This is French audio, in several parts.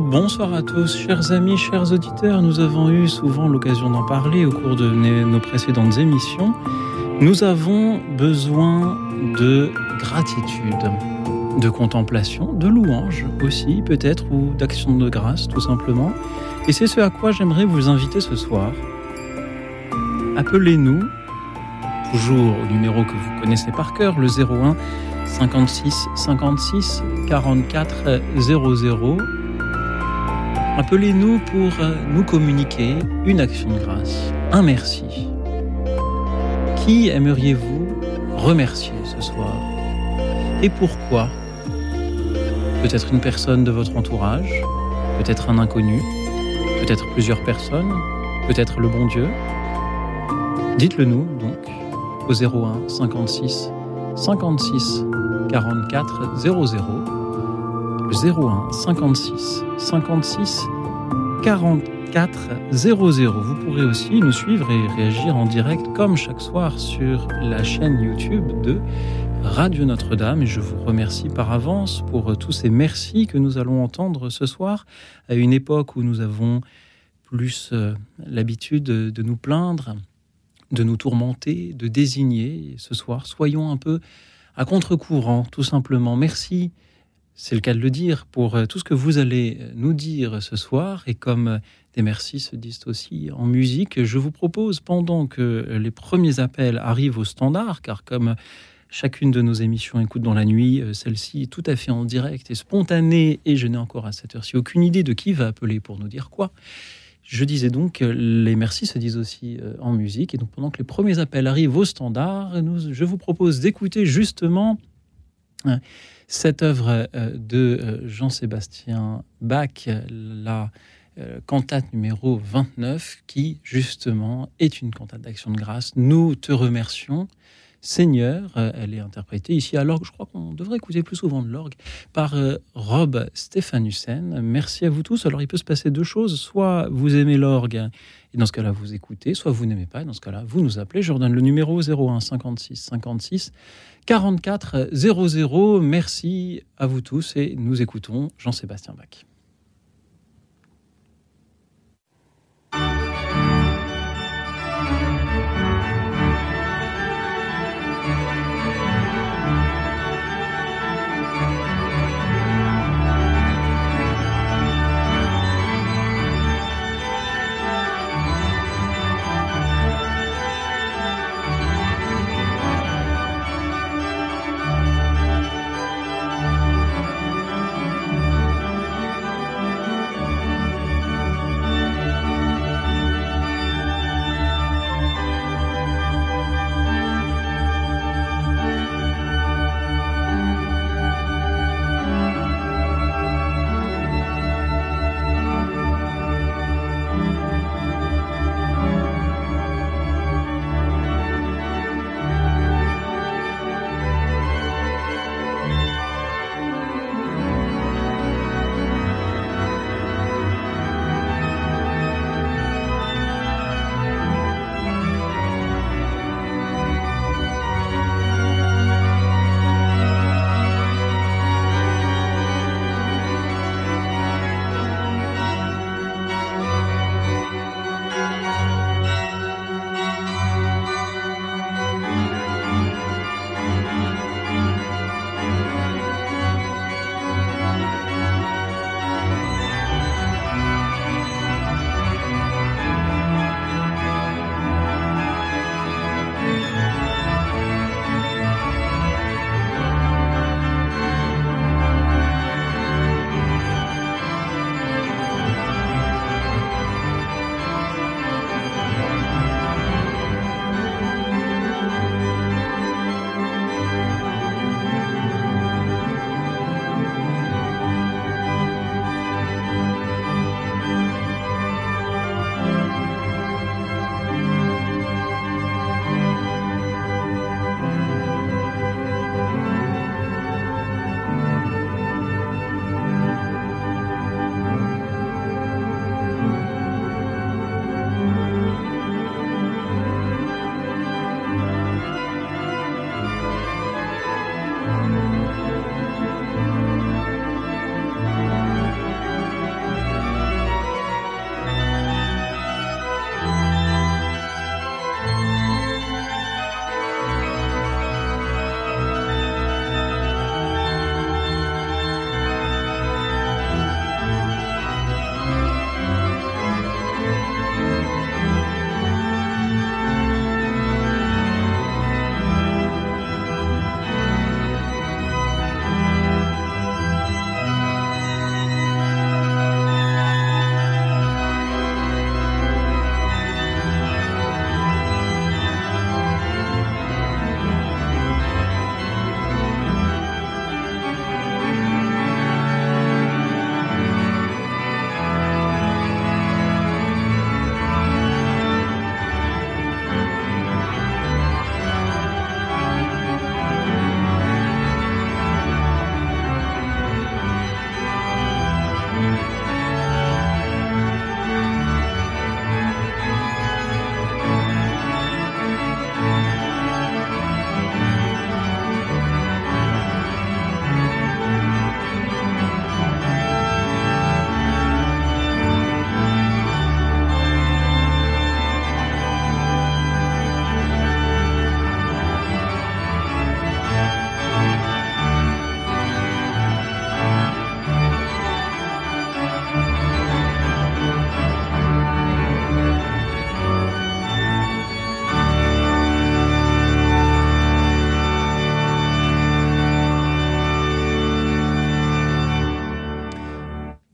Bonsoir à tous, chers amis, chers auditeurs. Nous avons eu souvent l'occasion d'en parler au cours de nos précédentes émissions. Nous avons besoin de gratitude, de contemplation, de louange aussi peut-être, ou d'action de grâce tout simplement. Et c'est ce à quoi j'aimerais vous inviter ce soir. Appelez-nous, toujours au numéro que vous connaissez par cœur, le 01 56 56 44 00 Appelez-nous pour euh, nous communiquer une action de grâce, un merci. Qui aimeriez-vous remercier ce soir Et pourquoi? Peut-être une personne de votre entourage, peut-être un inconnu, peut-être plusieurs personnes, peut-être le bon Dieu. Dites-le nous donc au 01 56 56 44 00 01 56 56 44 00. Vous pourrez aussi nous suivre et réagir en direct comme chaque soir sur la chaîne YouTube de Radio Notre-Dame. Et je vous remercie par avance pour tous ces merci que nous allons entendre ce soir à une époque où nous avons plus euh, l'habitude de nous plaindre, de nous tourmenter, de désigner. ce soir, soyons un peu à contre-courant, tout simplement. Merci c'est le cas de le dire, pour euh, tout ce que vous allez euh, nous dire ce soir. Et comme euh, des merci se disent aussi en musique, je vous propose, pendant que les premiers appels arrivent au standard, car comme chacune de nos émissions écoute dans la nuit, celle-ci est tout à fait en direct et spontanée, et je n'ai encore à cette heure-ci aucune idée de qui va appeler pour nous dire quoi. Je disais donc que les merci se disent aussi en musique, et donc pendant que les premiers appels arrivent au standard, je vous propose d'écouter justement cette œuvre euh, de euh, Jean-Sébastien Bach, la euh, cantate numéro 29, qui justement est une cantate d'action de grâce. Nous te remercions. Seigneur, elle est interprétée ici à l'orgue. Je crois qu'on devrait écouter plus souvent de l'orgue par Rob Stéphanussen. Merci à vous tous. Alors, il peut se passer deux choses. Soit vous aimez l'orgue, et dans ce cas-là, vous écoutez. Soit vous n'aimez pas, et dans ce cas-là, vous nous appelez. Je redonne le numéro 01 56 56 44 00. Merci à vous tous et nous écoutons Jean-Sébastien Bach.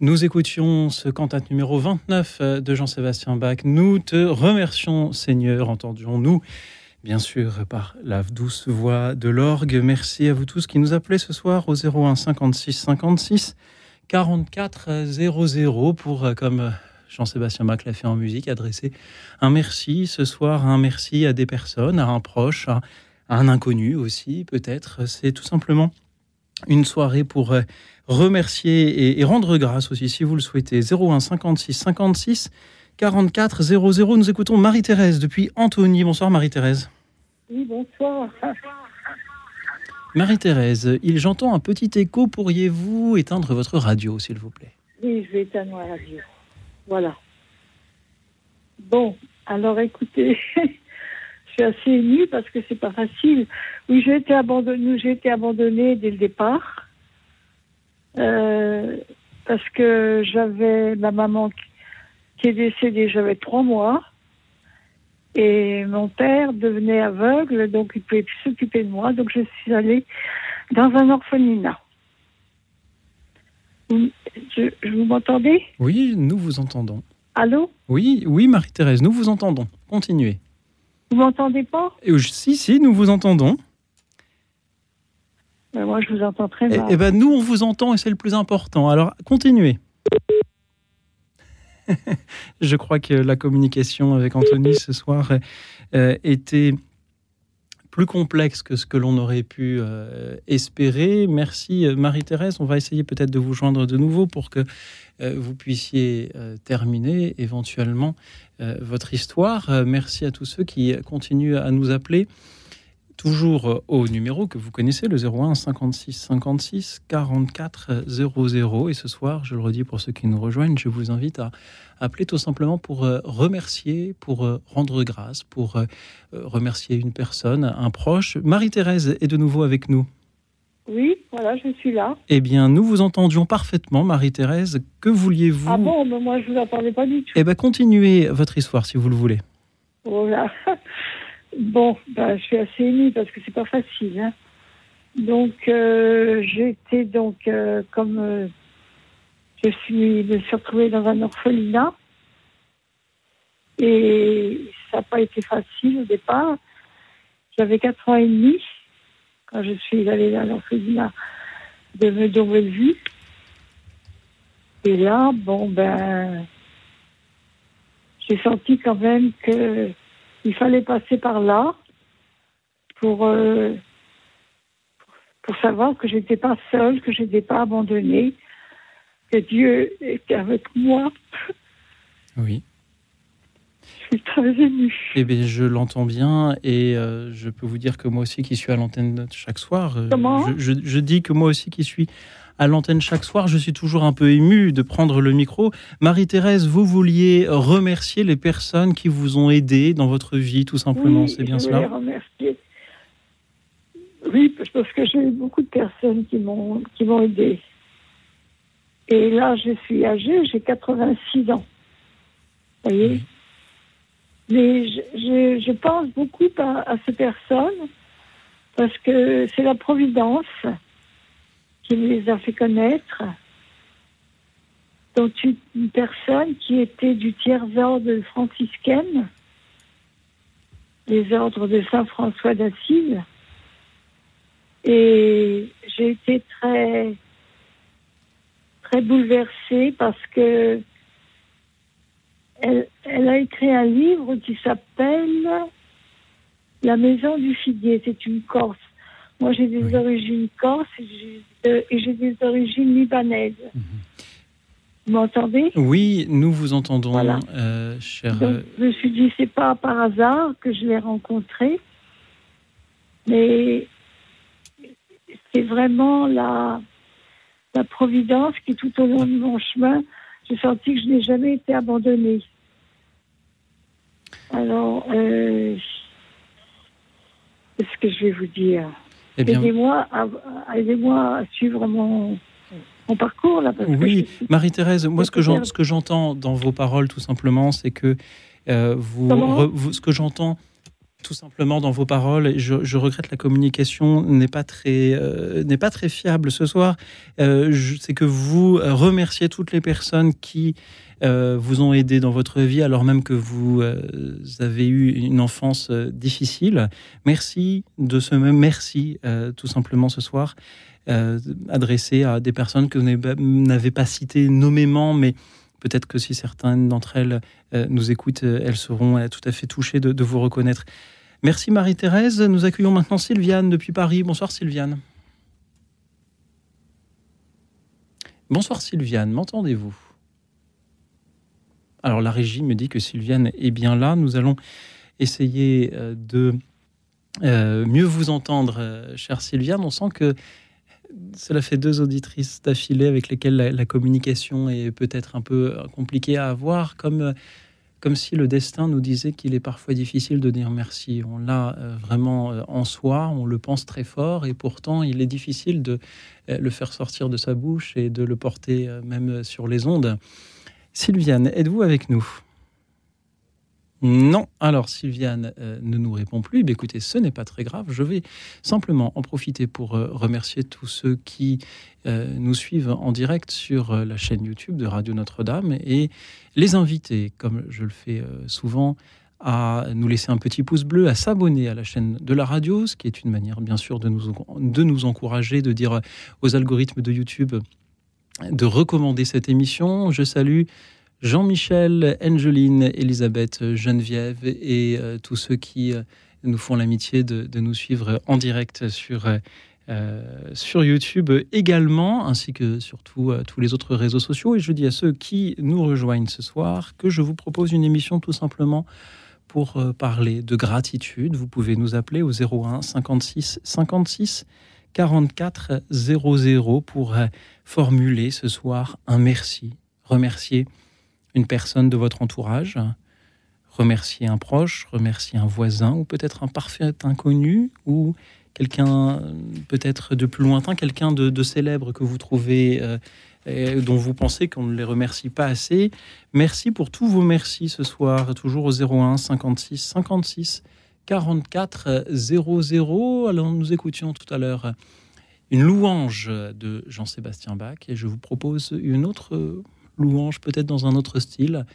Nous écoutions ce cantate numéro 29 euh, de Jean-Sébastien Bach. Nous te remercions, Seigneur, entendions-nous, bien sûr, par la douce voix de l'orgue. Merci à vous tous qui nous appelez ce soir au 01 56 56 44 00 pour, euh, comme euh, Jean-Sébastien Bach l'a fait en musique, adresser un merci ce soir, un merci à des personnes, à un proche, à un inconnu aussi, peut-être. C'est tout simplement une soirée pour remercier et, rendre grâce aussi, si vous le souhaitez. 01 56 56 44 00. Nous écoutons Marie-Thérèse depuis Antony. Bonsoir Marie-Thérèse. Oui, bonsoir. Marie-Thérèse, il j'entends un petit écho. Pourriez-vous éteindre votre radio, s'il vous plaît? Oui, je vais éteindre ma radio. Voilà. Bon, alors écoutez, je suis assez émue parce que c'est pas facile. Oui, j'ai été abandonnée, j'ai été abandonnée dès le départ. Euh, parce que j'avais ma maman qui est décédée, j'avais trois mois. Et mon père devenait aveugle, donc il ne pouvait plus s'occuper de moi. Donc je suis allée dans un orphelinat. Je, vous m'entendez? Oui, nous vous entendons. Allô? Oui, oui, Marie-Thérèse, nous vous entendons. Continuez. Vous m'entendez pas? Si, si, nous vous entendons. Moi, je vous entends très mal. Eh, eh ben, nous, on vous entend et c'est le plus important. Alors, continuez. je crois que la communication avec Anthony ce soir euh, était plus complexe que ce que l'on aurait pu euh, espérer. Merci euh, Marie-Thérèse. On va essayer peut-être de vous joindre de nouveau pour que vous puissiez terminer éventuellement votre histoire. merci à tous ceux qui continuent à nous appeler toujours euh, au numéro que vous connaissez, le 01 56 56 44 00. Et ce soir, je le redis pour ceux qui nous rejoignent, je vous invite à appeler tout simplement pour euh, remercier, pour euh, rendre grâce, pour remercier une personne, un proche. Marie-Thérèse est de nouveau avec nous. Oui, voilà, je suis là. Eh bien, nous vous entendions parfaitement, Marie-Thérèse. Que vouliez-vous? Ah bon, mais moi je ne vous entendais pas du tout. Eh bien, continuez votre histoire si vous le voulez. Voilà. Bon, bah, je suis assez émue parce que c'est pas facile. Hein. Donc, euh, été donc euh, comme euh, je suis, me suis retrouvée dans un orphelinat et ça n'a pas été facile au départ. J'avais 4 ans et demi quand je suis allée dans l'orphelinat de Meudon-Bellevue. Et là, bon ben, j'ai senti quand même que il fallait passer par là pour, euh, pour savoir que je n'étais pas seule, que je n'étais pas abandonnée, que Dieu était avec moi. Oui. Suis. Eh bien, je l'entends bien et euh, je peux vous dire que moi aussi qui suis à l'antenne chaque soir, euh, je, je, dis que moi aussi qui suis à l'antenne chaque soir. Je suis toujours un peu ému de prendre le micro. Marie-Thérèse, vous vouliez remercier les personnes qui vous ont aidé dans votre vie, tout simplement. C'est bien je cela remercier. Oui, parce que j'ai eu beaucoup de personnes qui m'ont qui m'ont aidé. Et là, je suis âgée, j'ai 86 ans. Vous voyez? Mais je, je, pense beaucoup à, à ces personnes parce que c'est la providence qui les a fait connaître, dont une, personne qui était du tiers-ordre franciscaine, les ordres de Saint François d'Assise. Et j'ai été très, très bouleversée parce que elle, elle, a écrit un livre qui s'appelle La maison du figuier. C'est une Corse. Moi, j'ai des origines corse et j'ai des origines libanaises. Mhm. Vous m'entendez? Oui, nous vous entendons, euh, cher. Euh, je me suis dit, c'est pas par hasard que je l'ai rencontré, mais c'est vraiment la, la providence qui, tout au long de mon chemin, j'ai senti que je n'ai jamais été abandonnée. Alors, euh, qu'est-ce que je vais vous dire? Eh aidez-moi à, suivre mon, parcours. Là, oui, Marie-Thérèse, moi ce que, ce que j'entends dans vos paroles tout simplement, c'est que euh, vous, ce que j'entends tout simplement dans vos paroles. Et je, regrette la communication n'est pas très euh, n'est pas très fiable ce soir. Euh, c'est que vous remerciez toutes les personnes qui euh, vous ont aidé dans votre vie alors même que vous avez eu une enfance difficile. Merci de ce même merci tout simplement ce soir adressé à des personnes que vous n'avez pas citées nommément, mais peut-être que si certaines d'entre elles nous écoutent, elles seront tout à fait touchées de vous reconnaître. Merci Marie-Thérèse. Nous accueillons maintenant Sylviane depuis Paris. Bonsoir Sylviane. Bonsoir Sylviane, m'entendez-vous? Alors la régie me dit que Sylviane est bien là. Nous allons essayer euh, de euh, mieux vous entendre, euh, chère Sylviane. On sent que cela fait deux auditrices d'affilée avec lesquelles la, communication est peut-être un peu compliquée à avoir, comme comme si le destin nous disait qu'il est parfois difficile de dire merci. On l'a euh, vraiment euh, en soi, on le pense très fort, et pourtant il est difficile de euh, le faire sortir de sa bouche et de le porter même sur les ondes. Sylviane, êtes-vous avec nous? Non. Alors, Sylviane euh, ne nous répond plus. Mais écoutez, ce n'est pas très grave. Je vais simplement en profiter pour euh, remercier tous ceux qui euh, nous suivent en direct sur la chaîne YouTube de Radio Notre-Dame et les inviter, comme je le fais souvent, à nous laisser un petit pouce bleu, à s'abonner à la chaîne de la radio, ce qui est une manière, bien sûr, de nous, de nous encourager, de dire aux algorithmes de YouTube de recommander cette émission. Je salue Jean-Michel, Angeline, Elisabeth, Geneviève et euh, tous ceux qui euh, nous font l'amitié de, nous suivre en direct sur, euh, sur YouTube également, ainsi que sur tous les autres réseaux sociaux. Et je dis à ceux qui nous rejoignent ce soir que je vous propose une émission tout simplement pour parler de gratitude. Vous pouvez nous appeler au 01 56 56 44 00 pour formuler ce soir un merci, remercier une personne de votre entourage, remercier un proche, remercier un voisin ou peut-être un parfait inconnu ou quelqu'un peut-être de plus lointain, quelqu'un de, célèbre que vous trouvez, euh, dont vous pensez qu'on ne les remercie pas assez. Merci pour tous vos merci ce soir, toujours au 01 56 56 44 00. Alors nous écoutions tout à l'heure une louange de Jean-Sébastien Bach et je vous propose une autre louange, peut-être dans un autre style.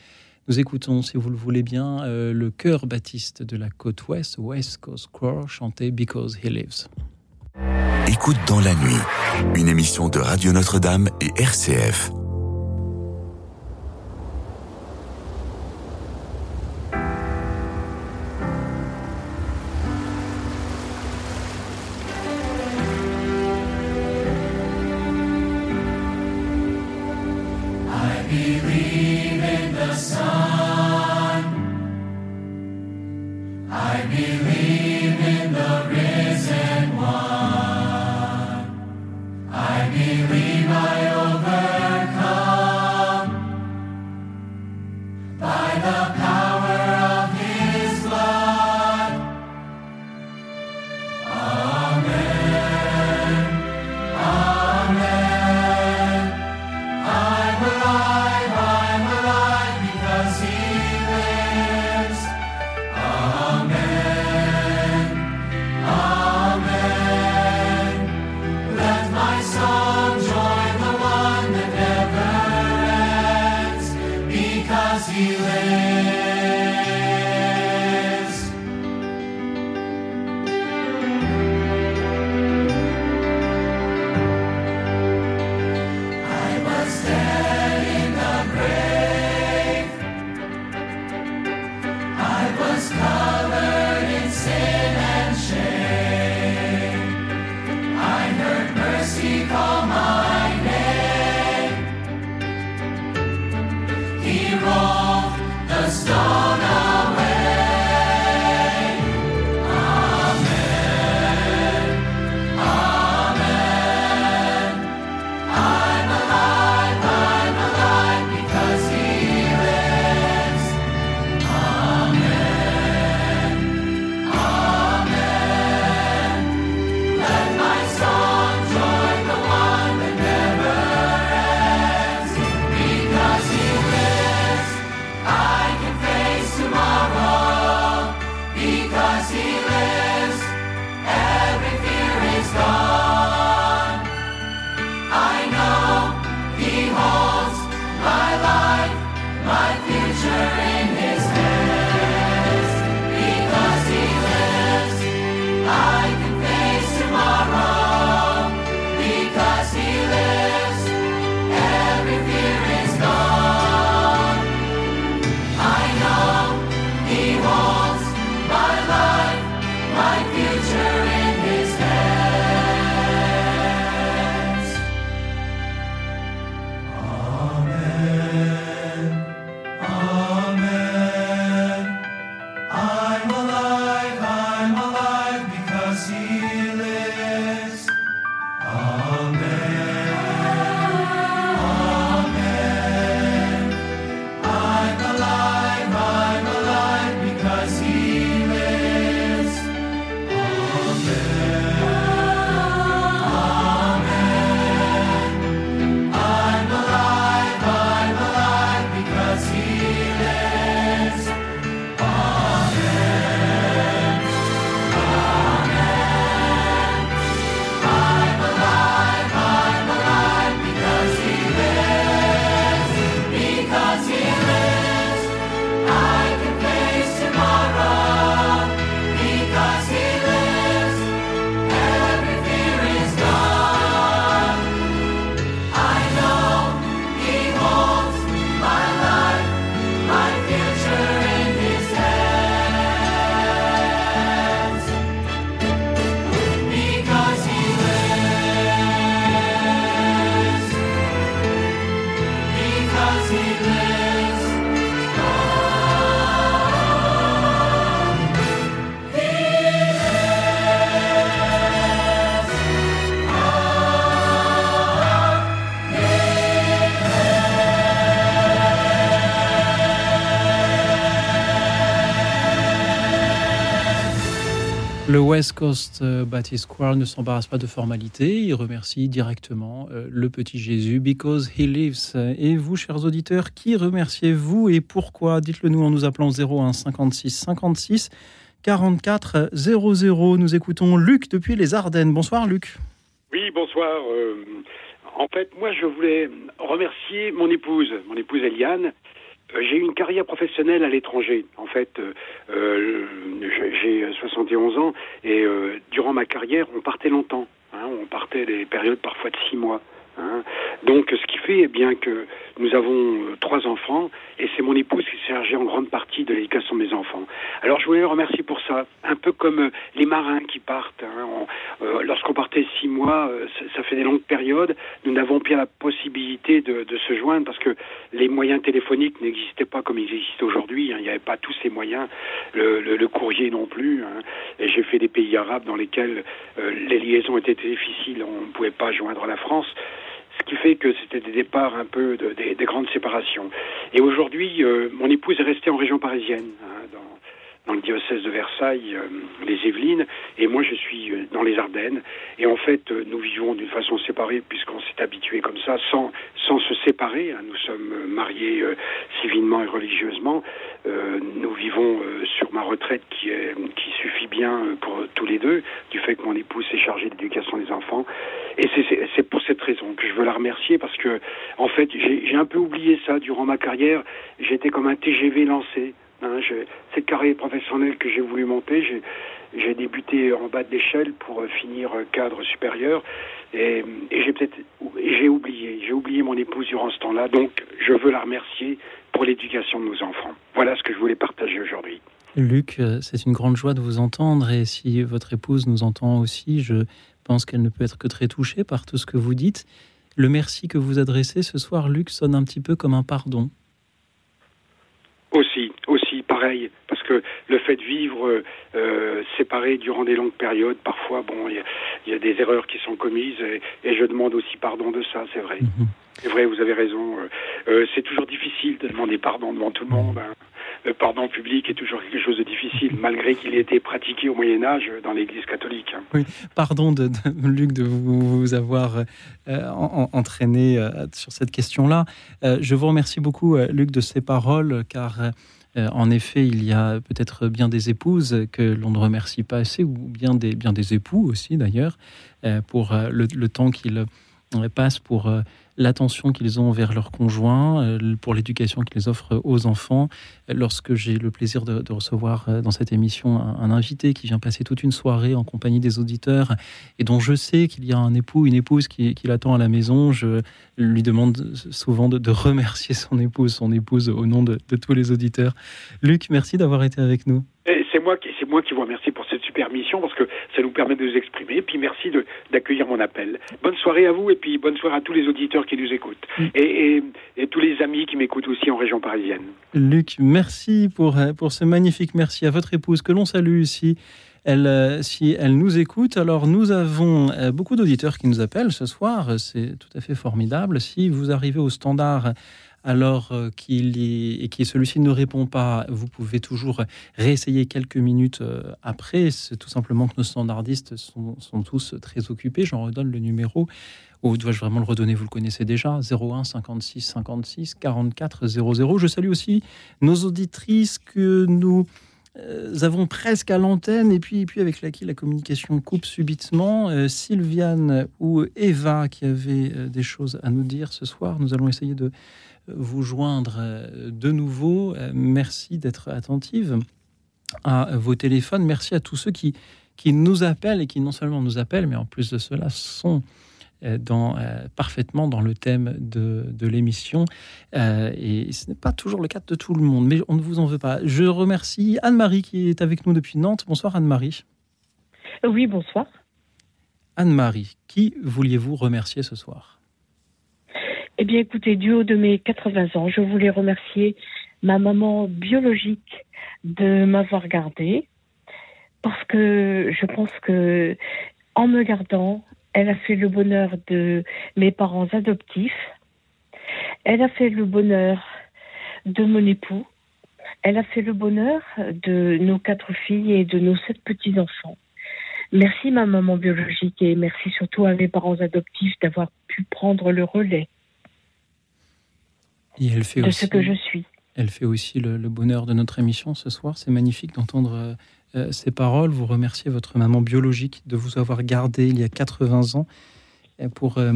Nous écoutons, si vous le voulez bien, euh, le chœur baptiste de la côte ouest, West Coast Choir, chanter Because He Lives. Écoute dans la nuit, une émission de Radio Notre-Dame et RCF. West Coast euh, Baptist Choir ne s'embarrasse pas de formalité, il remercie directement euh, le petit Jésus because he lives. Et vous, chers auditeurs, qui remerciez-vous et pourquoi? Dites-le nous en nous appelant 01 56 56 44 00. Nous écoutons Luc depuis les Ardennes. Bonsoir Luc. Oui, bonsoir. Euh, en fait, moi, je voulais remercier mon épouse, mon épouse Eliane, euh, j'ai eu une carrière professionnelle à l'étranger. En fait, euh, euh j'ai 71 ans et euh, durant ma carrière, on partait longtemps. Hein, on partait des périodes parfois de six mois. Hein. Donc, ce qui fait eh bien que nous avons euh, trois enfants et c'est mon épouse qui s'est chargée en grande partie de l'éducation de mes enfants. Alors, je voulais le remercier pour ça, un peu comme euh, les marins qui partent. Hein. Euh, lorsqu'on partait six mois, ça, fait des longues périodes. Nous n'avons pas la possibilité de, de, se joindre parce que les moyens téléphoniques n'existaient pas comme ils existent aujourd'hui. Hein. Il n'y avait pas tous ces moyens, le, le, le courrier non plus. Hein. Et j'ai fait des pays arabes dans lesquels les liaisons étaient difficiles. On ne pouvait pas joindre la France ce qui fait que c'était des départs un peu de, des, des, grandes séparations. Et aujourd'hui, euh, mon épouse est restée en région parisienne, hein, dans, dans le diocèse de Versailles, euh, les Yvelines, et moi je suis euh, dans les Ardennes. Et en fait, euh, nous vivons d'une façon séparée puisqu'on s'est habitué comme ça, sans, sans se séparer. Hein. Nous sommes mariés civilement et religieusement. Nous vivons sur ma retraite qui, est, qui suffit bien pour tous les deux, du fait que mon épouse s'est chargée de l'éducation des enfants. Et c'est pour cette raison que je veux la remercier parce que, en fait, j'ai un peu oublié ça durant ma carrière. J'étais comme un TGV lancé. Hein, cette carrière professionnelle que j'ai voulu monter, j'ai débuté en bas de l'échelle pour euh, finir cadre supérieur et, et j'ai peut-être j'ai oublié, j'ai oublié mon épouse durant ce temps-là, donc je veux la remercier pour l'éducation de nos enfants. Voilà ce que je voulais partager aujourd'hui. Luc, euh, c'est une grande joie de vous entendre et si votre épouse nous entend aussi, je pense qu'elle ne peut être que très touchée par tout ce que vous dites. Le merci que vous adressez ce soir, Luc, sonne un petit peu comme un pardon. Aussi, aussi, pareil, parce que le fait de vivre euh, séparé durant des longues périodes, parfois, bon, il y, y, a des erreurs qui sont commises et, et je demande aussi pardon de ça, c'est vrai. -hmm. C'est vrai, vous avez raison. Euh, c'est toujours difficile de demander pardon devant tout le monde. Hein. Le pardon public est toujours quelque chose de difficile, malgré qu'il ait été pratiqué au Moyen Âge dans l'Église catholique. Hein. Oui, pardon de, de, Luc de vous, vous avoir euh, en, entraîné euh, sur cette question-là. Euh, je vous remercie beaucoup, euh, Luc, de ces paroles, car euh, en effet, il y a peut-être bien des épouses que l'on ne remercie pas assez, ou bien des, bien des époux aussi d'ailleurs, euh, pour le, le temps qu'ils passent pour l'attention qu'ils ont vers leurs conjoints, euh, pour l'éducation qu'ils offrent aux enfants. Lorsque j'ai le plaisir de, recevoir euh, dans cette émission un, invité qui vient passer toute une soirée en compagnie des auditeurs et dont je sais qu'il y a un époux, une épouse qui, qui l'attend à la maison, je lui demande souvent de, remercier son épouse, son épouse au nom de, tous les auditeurs. Luc, merci d'avoir été avec nous. C'est moi, c'est moi qui vous remercie pour cette super mission parce que ça nous permet de nous exprimer. Et puis merci d'accueillir mon appel. Bonne soirée à vous et puis bonne soirée à tous les auditeurs qui nous écoutent mm. et, et, et, tous les amis qui m'écoutent aussi en région parisienne. Luc, merci pour, pour ce magnifique merci à votre épouse que l'on salue ici. Elle, euh, si elle nous écoute, alors nous avons euh, beaucoup d'auditeurs qui nous appellent ce soir. C'est tout à fait formidable. Si vous arrivez au standard alors euh, qu'il et que celui-ci ne répond pas, vous pouvez toujours réessayer quelques minutes euh, après. C'est tout simplement que nos standardistes sont, sont tous très occupés. J'en redonne le numéro. Ou dois-je vraiment le redonner? Vous le connaissez déjà 01 56 56 44 00. Je salue aussi nos auditrices que nous euh, avons presque à l'antenne et puis, et puis avec laquelle la communication coupe subitement. Sylviane ou Eva qui avaient des choses à nous dire ce soir. Nous allons essayer de vous joindre de nouveau. Merci d'être attentive à vos téléphones. Merci à tous ceux qui, qui nous appellent et qui non seulement nous appellent, mais en plus de cela sont dans, euh, parfaitement dans le thème de, de l'émission. Euh, et ce n'est pas toujours le cas de tout le monde, mais on ne vous en veut pas. Je remercie Anne-Marie qui est avec nous depuis Nantes. Bonsoir Anne-Marie. Oui, bonsoir. Anne-Marie, qui vouliez-vous remercier ce soir? Eh bien, écoutez, du haut de mes 80 ans, je voulais remercier ma maman biologique de m'avoir gardée parce que je pense que en me gardant, elle a fait le bonheur de mes parents adoptifs. Elle a fait le bonheur de mon époux. Elle a fait le bonheur de nos quatre filles et de nos sept petits-enfants. Merci ma maman biologique et merci surtout à mes parents adoptifs d'avoir pu prendre le relais et elle fait de aussi, ce que je suis. Elle fait aussi le, le bonheur de notre émission ce soir. C'est magnifique d'entendre euh, euh, ces paroles. Vous remerciez votre maman biologique de vous avoir gardé il y a 80 ans euh, pour euh,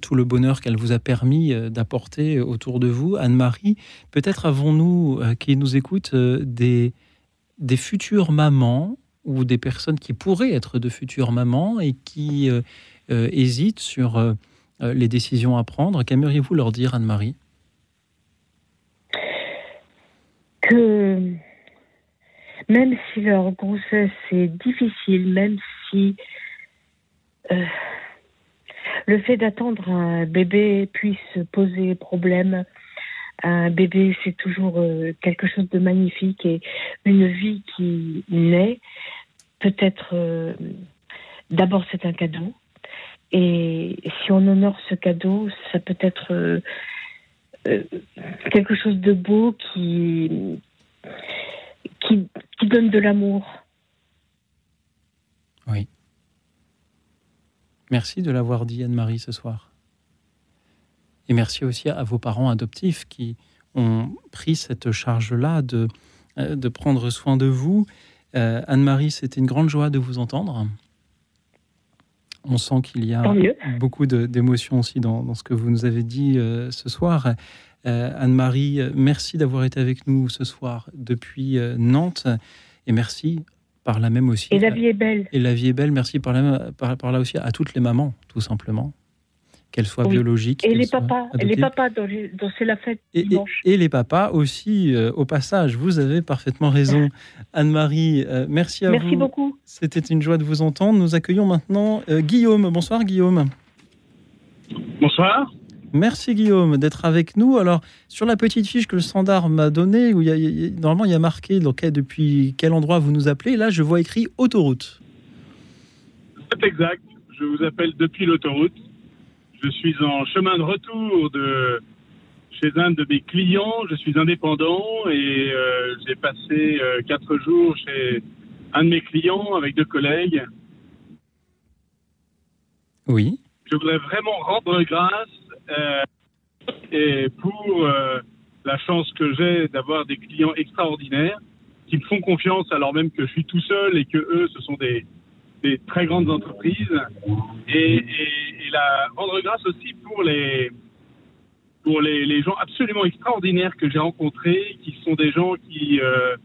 tout le bonheur qu'elle vous a permis euh, d'apporter autour de vous. Anne-Marie, peut-être avons-nous, qui nous écoutent, des, des futures mamans ou des personnes qui pourraient être de futures mamans et qui hésitent sur les décisions à prendre. Qu'aimeriez-vous leur dire, Anne-Marie? Même si leur grossesse est difficile, même si euh, le fait d'attendre un bébé puisse poser problème, un bébé c'est toujours euh, quelque chose de magnifique et une vie qui naît, peut-être euh, d'abord c'est un cadeau. Et si on honore ce cadeau, ça peut être quelque chose de beau qui, qui, qui donne de l'amour. Oui. Merci de l'avoir dit, Anne-Marie, ce soir. Et merci aussi à vos parents adoptifs qui ont pris cette charge-là de, euh, de prendre soin de vous. Euh, Anne-Marie, c'était une grande joie de vous entendre. On sent qu'il y a beaucoup d'émotions aussi dans, dans ce que vous nous avez dit euh, ce soir. Euh, Anne-Marie, merci d'avoir été avec nous ce soir depuis euh, Nantes. Et merci par là même aussi. Et la vie est belle. Et la vie est belle. Merci par là, par, par là aussi à toutes les mamans, tout simplement. Qu'elles soient Oui. biologiques. Et les papas, et les adoptées. papas dont, j'ai- dont c'est la fête Et, et- dimanche. et les papas aussi, euh, au passage. Vous avez parfaitement raison. Anne-Marie, euh, merci à vous. Merci beaucoup. C'était une joie de vous entendre. Nous accueillons maintenant euh, Guillaume. Bonsoir Guillaume. Bonsoir. Merci Guillaume d'être avec nous. Alors, sur la petite fiche que le standard m'a donnée, où il y a- il y a- normalement il y a marqué donc, depuis quel endroit vous nous appelez, là je vois écrit autoroute. C'est exact. Je vous appelle depuis l'autoroute. Je suis en chemin de retour de chez un de mes clients. Je suis indépendant et euh, j'ai passé euh, quatre jours chez un de mes clients avec deux collègues. Oui. Je voudrais vraiment rendre grâce euh, et pour la chance que j'ai d'avoir des clients extraordinaires qui me font confiance alors même que je suis tout seul et que eux, ce sont des, des très grandes entreprises. Et la rendre grâce aussi pour les pour les, les gens absolument extraordinaires que j'ai rencontrés, qui sont des gens qui euh,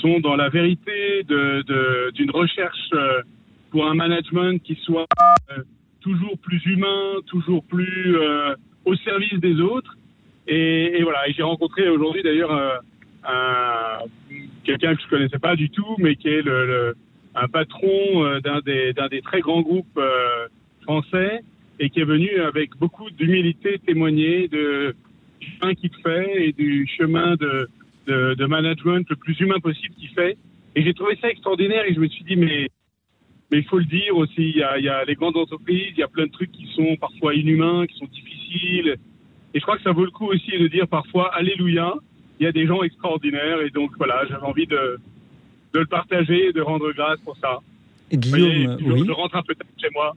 sont dans la vérité de- de- d'une recherche euh, pour un management qui soit euh, toujours plus humain, toujours plus au service des autres. Et, voilà, j'ai rencontré aujourd'hui d'ailleurs un- quelqu'un que je connaissais pas du tout, mais qui est le, un patron d'un des, des très grands groupes français et qui est venu avec beaucoup d'humilité témoigner du chemin qu'il fait et du chemin de, de, management le plus humain possible qu'il fait. Et j'ai trouvé ça extraordinaire et je me suis dit, mais mais il faut le dire aussi, il y, a, il y a les grandes entreprises, il y a plein de trucs qui sont parfois inhumains, qui sont difficiles. Et je crois que ça vaut le coup aussi de dire parfois Alléluia, il y a des gens extraordinaires. Et donc voilà, j'avais envie de, de le partager et de rendre grâce pour ça. Guillaume, je, oui. je rentre un peu tard chez moi.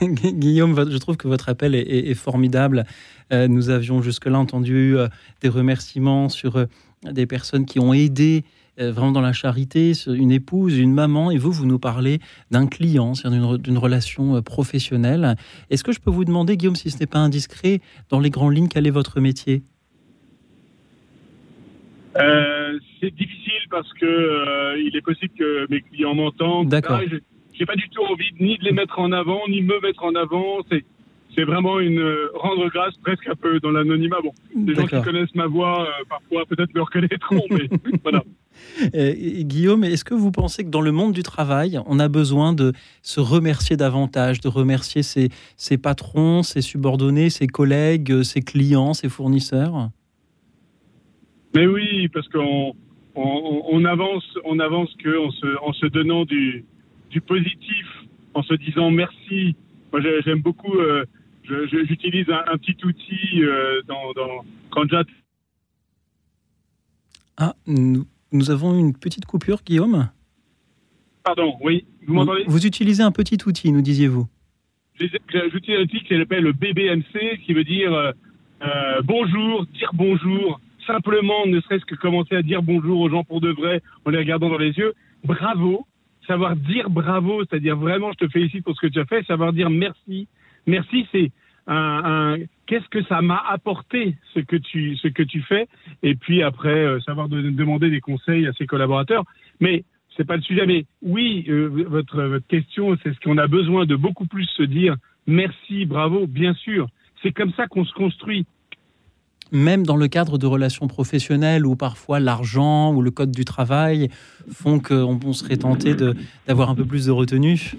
Gu- Guillaume, je trouve que votre appel est, est- est formidable. Euh, nous avions jusque-là entendu euh, des remerciements sur euh, des personnes qui ont aidé vraiment dans la charité, une épouse, une maman, et vous, vous nous parlez d'un client, c'est-à-dire d'une re- d'une relation professionnelle. Est-ce que je peux vous demander, Guillaume, si ce n'est pas indiscret, dans les grandes lignes, quel est votre métier? Euh, c'est difficile parce que euh, il est possible que mes clients m'entendent. D'accord. Ah, j'ai- pas du tout envie ni de les mettre en avant, ni me mettre en avant. C'est c'est vraiment une euh, rendre grâce presque un peu dans l'anonymat. Bon, les gens qui connaissent ma voix, euh, parfois peut-être me reconnaîtront, mais voilà. Euh, Guillaume, est-ce que vous pensez que dans le monde du travail, on a besoin de se remercier davantage, de remercier ses, ses patrons, ses subordonnés, ses collègues, ses clients, ses fournisseurs? Mais oui, parce qu'on on, on avance, on avance que en se, en se donnant du, du positif, en se disant merci. Moi, j'ai- j'aime beaucoup. euh, J'utilise un, un petit outil euh, dans, dans, quand j'attends. Ah, nous, nous avons une petite coupure, Guillaume Pardon, oui, vous m'entendez? Vous utilisez un petit outil, nous disiez-vous. J'utilise un outil qui s'appelle le BBMC, qui veut dire euh, bonjour, dire bonjour, simplement, ne serait-ce que commencer à dire bonjour aux gens pour de vrai, en les regardant dans les yeux. Bravo, savoir dire bravo, c'est-à-dire vraiment, je te félicite pour ce que tu as fait, savoir dire merci. Merci, c'est un, qu'est-ce que ça m'a apporté ce que tu ce que tu fais et puis après euh, savoir demander des conseils à ses collaborateurs mais c'est pas le sujet mais oui euh, votre votre question c'est ce qu'on a besoin de beaucoup plus se dire merci bravo bien sûr c'est comme ça qu'on se construit même dans le cadre de relations professionnelles où parfois l'argent ou le code du travail font qu'on serait tenté d'avoir un peu plus de retenue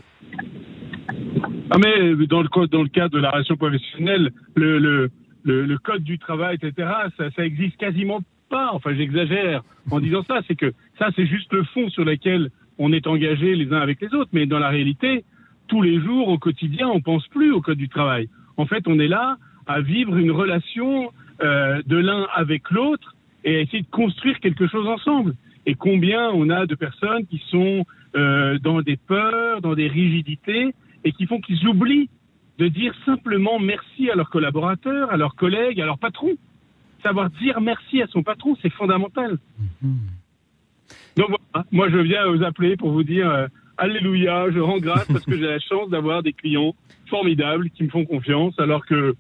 ah mais dans le, cadre de la relation professionnelle, le, le, le, code du travail, etc., ça, ça existe quasiment pas. Enfin, j'exagère en disant ça. C'est que ça, c'est juste le fond sur lequel on est engagé les uns avec les autres. Mais dans la réalité, tous les jours, au quotidien, on pense plus au code du travail. En fait, on est là à vivre une relation euh, de l'un avec l'autre et à essayer de construire quelque chose ensemble. Et combien on a de personnes qui sont euh, dans des peurs, dans des rigidités, et qui font qu'ils oublient de dire simplement merci à leurs collaborateurs, à leurs collègues, à leurs patrons. Savoir dire merci à son patron, c'est fondamental. Mhm. Donc voilà, moi je viens vous appeler pour vous dire euh, Alléluia, je rends grâce parce que j'ai la chance d'avoir des clients formidables qui me font confiance alors que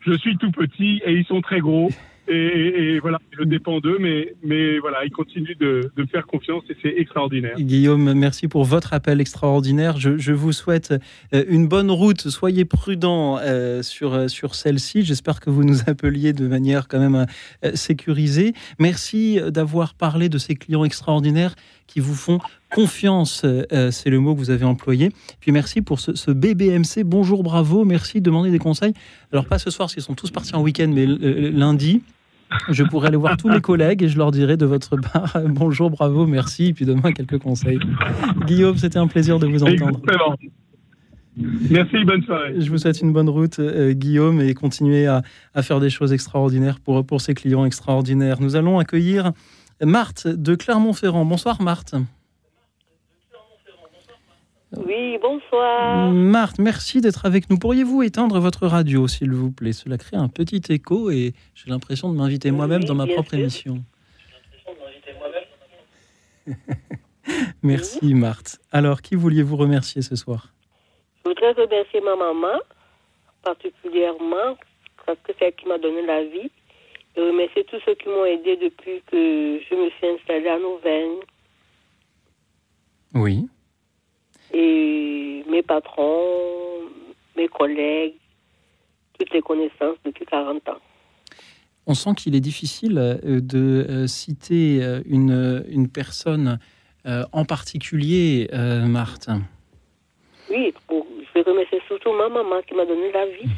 je suis tout petit et ils sont très gros. Et, voilà, je dépends d'eux, mais, mais voilà, ils continuent de, de faire confiance et c'est extraordinaire. Guillaume, merci pour votre appel extraordinaire. Je, vous souhaite euh, une bonne route. Soyez prudent euh, sur, euh, sur celle-ci. J'espère que vous nous appeliez de manière quand même sécurisée. Merci d'avoir parlé de ces clients extraordinaires qui vous font confiance, c'est le mot que vous avez employé. Puis merci pour ce, ce, BBMC. Bonjour, bravo, merci de demander des conseils. Alors pas ce soir, qu'ils sont tous partis en week-end, mais lundi. Je pourrais aller voir tous mes collègues et je leur dirai de votre part bonjour, bravo, merci, et puis demain quelques conseils. Guillaume, c'était un plaisir de vous entendre. Merci, bonne soirée. Je vous souhaite une bonne route, euh, Guillaume, et continuez à, faire des choses extraordinaires pour, pour ces clients extraordinaires. Nous allons accueillir Marthe de Clermont-Ferrand. Bonsoir, Marthe. Oui, bonsoir. Marthe, merci d'être avec nous. Pourriez-vous éteindre votre radio, s'il vous plaît? Cela crée un petit écho et j'ai l'impression de m'inviter moi-même dans ma propre émission. merci, Marthe. Alors, qui vouliez-vous remercier ce soir? Je voudrais remercier ma maman, particulièrement, parce que c'est elle qui m'a donné la vie. Et remercier tous ceux qui m'ont aidé depuis que je me suis installée à Auvergne. Oui et mes patrons, mes collègues, toutes les connaissances depuis 40 ans. On sent qu'il est difficile euh, de euh, citer euh, une, une personne en particulier, Marthe. Oui, je vais remercier surtout ma maman qui m'a donné la vie.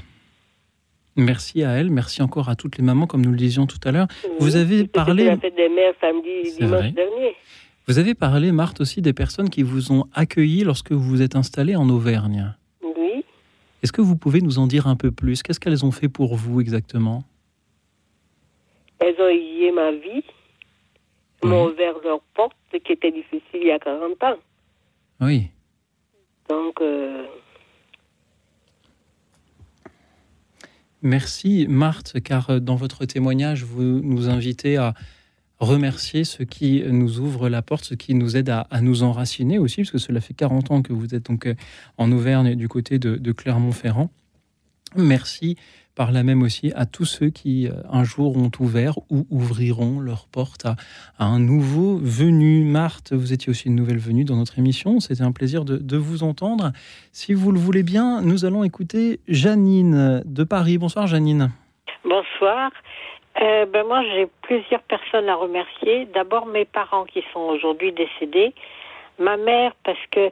Merci à elle, merci encore à toutes les mamans, comme nous le disions tout à l'heure. Vous avez parlé. la fête des mères samedi, dimanche dernier. Vous avez parlé, Marthe, aussi des personnes qui vous ont accueilli lorsque vous vous êtes installée en Auvergne. Oui. Est-ce que vous pouvez nous en dire un peu plus? Qu'est-ce qu'elles ont fait pour vous exactement? Elles ont aidé ma vie, m'ont ouvert leur porte, ce qui était difficile il y a 40 ans. Oui. Donc. Euh, Merci Marthe, car euh, dans votre témoignage, vous nous invitez à, remercier ceux qui nous ouvrent la porte, ceux qui nous aident à, nous enraciner aussi, parce que cela fait 40 ans que vous êtes donc euh, en Auvergne du côté de, Clermont-Ferrand. Merci par là même aussi à tous ceux qui euh, un jour ont ouvert ou ouvriront leurs portes à, un nouveau venu. Marthe, vous étiez aussi une nouvelle venue dans notre émission. C'était un plaisir de, vous entendre. Si vous le voulez bien, nous allons écouter Janine de Paris. Bonsoir Janine. Bonsoir. Euh, ben moi, j'ai plusieurs personnes à remercier. D'abord, mes parents qui sont aujourd'hui décédés. Ma mère, parce que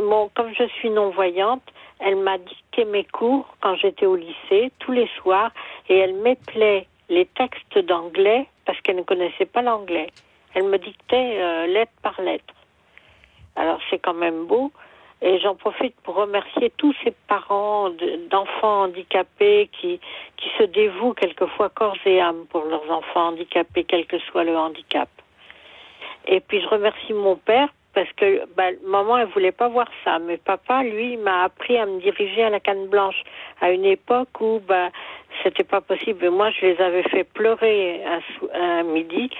mon, comme je suis non-voyante, elle m'a dicté mes cours quand j'étais au lycée, tous les soirs, et elle m'éplait les textes d'anglais parce qu'elle ne connaissait pas l'anglais. Elle me dictait euh, lettre par lettre. Alors c'est quand même beau. Et j'en profite pour remercier tous ces parents d'enfants handicapés qui, qui se dévouent quelquefois corps et âme pour leurs enfants handicapés, quel que soit le handicap. Et puis je remercie mon père parce que bah, maman, elle voulait pas voir ça. Mais papa, lui, m'a appris à me diriger à la canne blanche à une époque où bah, c'était pas possible. Moi, je les avais fait pleurer à, midi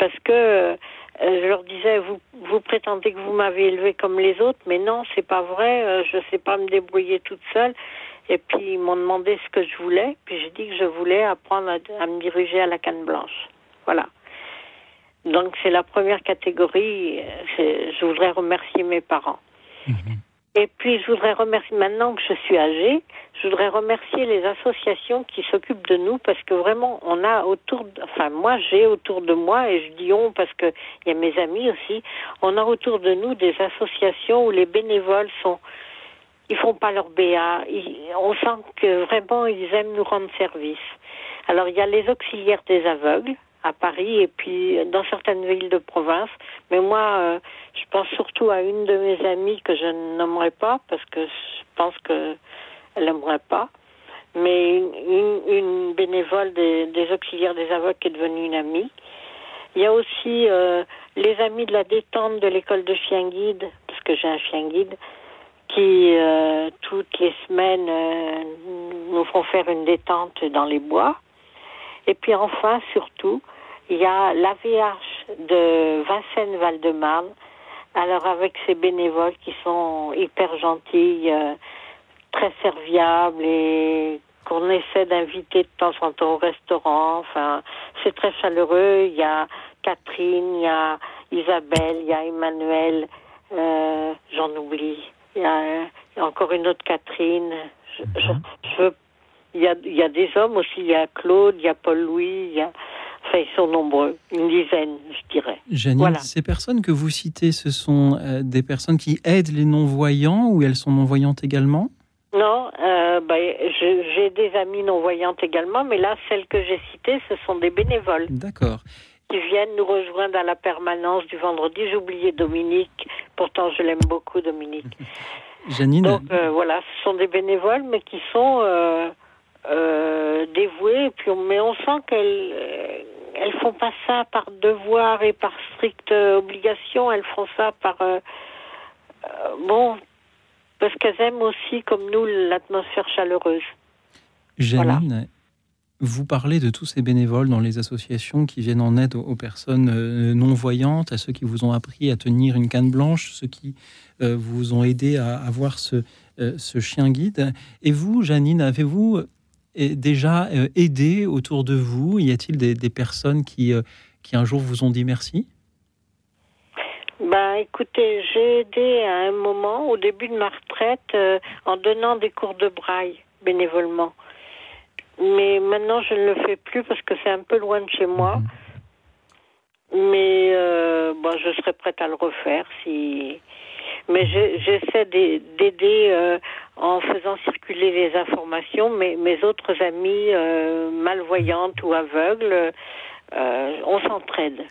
parce que euh, je leur disais vous, vous prétendez que vous m'avez élevé comme les autres, mais non, c'est pas vrai. Euh, je sais pas me débrouiller toute seule. Et puis ils m'ont demandé ce que je voulais. Puis j'ai dit que je voulais apprendre à, me diriger à la canne blanche. Voilà. Donc c'est la première catégorie. Je voudrais remercier mes parents. Mhm. Et puis je voudrais remercier, maintenant que je suis âgée, je voudrais remercier les associations qui s'occupent de nous parce que vraiment on a autour, de, enfin moi j'ai autour de moi et je dis on parce que il y a mes amis aussi, on a autour de nous des associations où les bénévoles sont ils font pas leur BA. on sent que vraiment ils aiment nous rendre service. Alors il y a les auxiliaires des aveugles à Paris et puis dans certaines villes de province. Mais moi, euh, je pense surtout à une de mes amies que je n'aimerais pas parce que je pense qu'elle n'aimerait pas. Mais une, bénévole des, auxiliaires des aveugles qui est devenue une amie. Il y a aussi euh, les amis de la détente de l'école de chien guide, parce que j'ai un chien guide, qui euh, toutes les semaines euh, nous font faire une détente dans les bois. Et puis enfin, surtout, il y a l'AVH de Vincennes-Val-de-Marne, alors avec ces bénévoles qui sont hyper gentils, euh, très serviables et qu'on essaie d'inviter de temps en temps au restaurant. Enfin, c'est très chaleureux. Il y a Catherine, il y a Isabelle, il y a Emmanuel, j'en oublie. Il y, a, encore une autre Catherine. Je, il, y a, il y a des hommes aussi. Il y a Claude, il y a Paul-Louis, il y a. Enfin, ils sont nombreux, une dizaine, je dirais. Janine, ces personnes que vous citez, ce sont euh, des personnes qui aident les non-voyants ou elles sont non-voyantes également? Non, euh, bah, j'ai des amis non-voyantes également, mais là, celles que j'ai citées, ce sont des bénévoles. D'accord qui viennent nous rejoindre à la permanence du vendredi. J'ai oublié Dominique, pourtant je l'aime beaucoup, Dominique. Janine. Donc euh, voilà, ce sont des bénévoles, mais qui sont euh, euh, dévoués. puis mais on sent qu'elles elles font pas ça par devoir et par stricte obligation. Elles font ça par bon parce qu'elles aiment aussi, comme nous, l'atmosphère chaleureuse. Janine, vous parlez de tous ces bénévoles dans les associations qui viennent en aide aux, personnes euh, non-voyantes, à ceux qui vous ont appris à tenir une canne blanche, ceux qui euh, vous ont aidé à avoir ce, euh, ce chien guide. Et vous, Janine, avez-vous déjà aidé autour de vous? Y a-t-il des, des, personnes qui, qui un jour vous ont dit merci? Bah, écoutez, j'ai aidé à un moment, au début de ma retraite, en donnant des cours de braille bénévolement. Mais maintenant, je ne le fais plus parce que c'est un peu loin de chez moi. Mhm. Mais euh, je serais prête à le refaire si. Mais j'essaie d'aider euh, en faisant circuler les informations. Mais mes autres amis euh, malvoyantes ou aveugles, on s'entraide.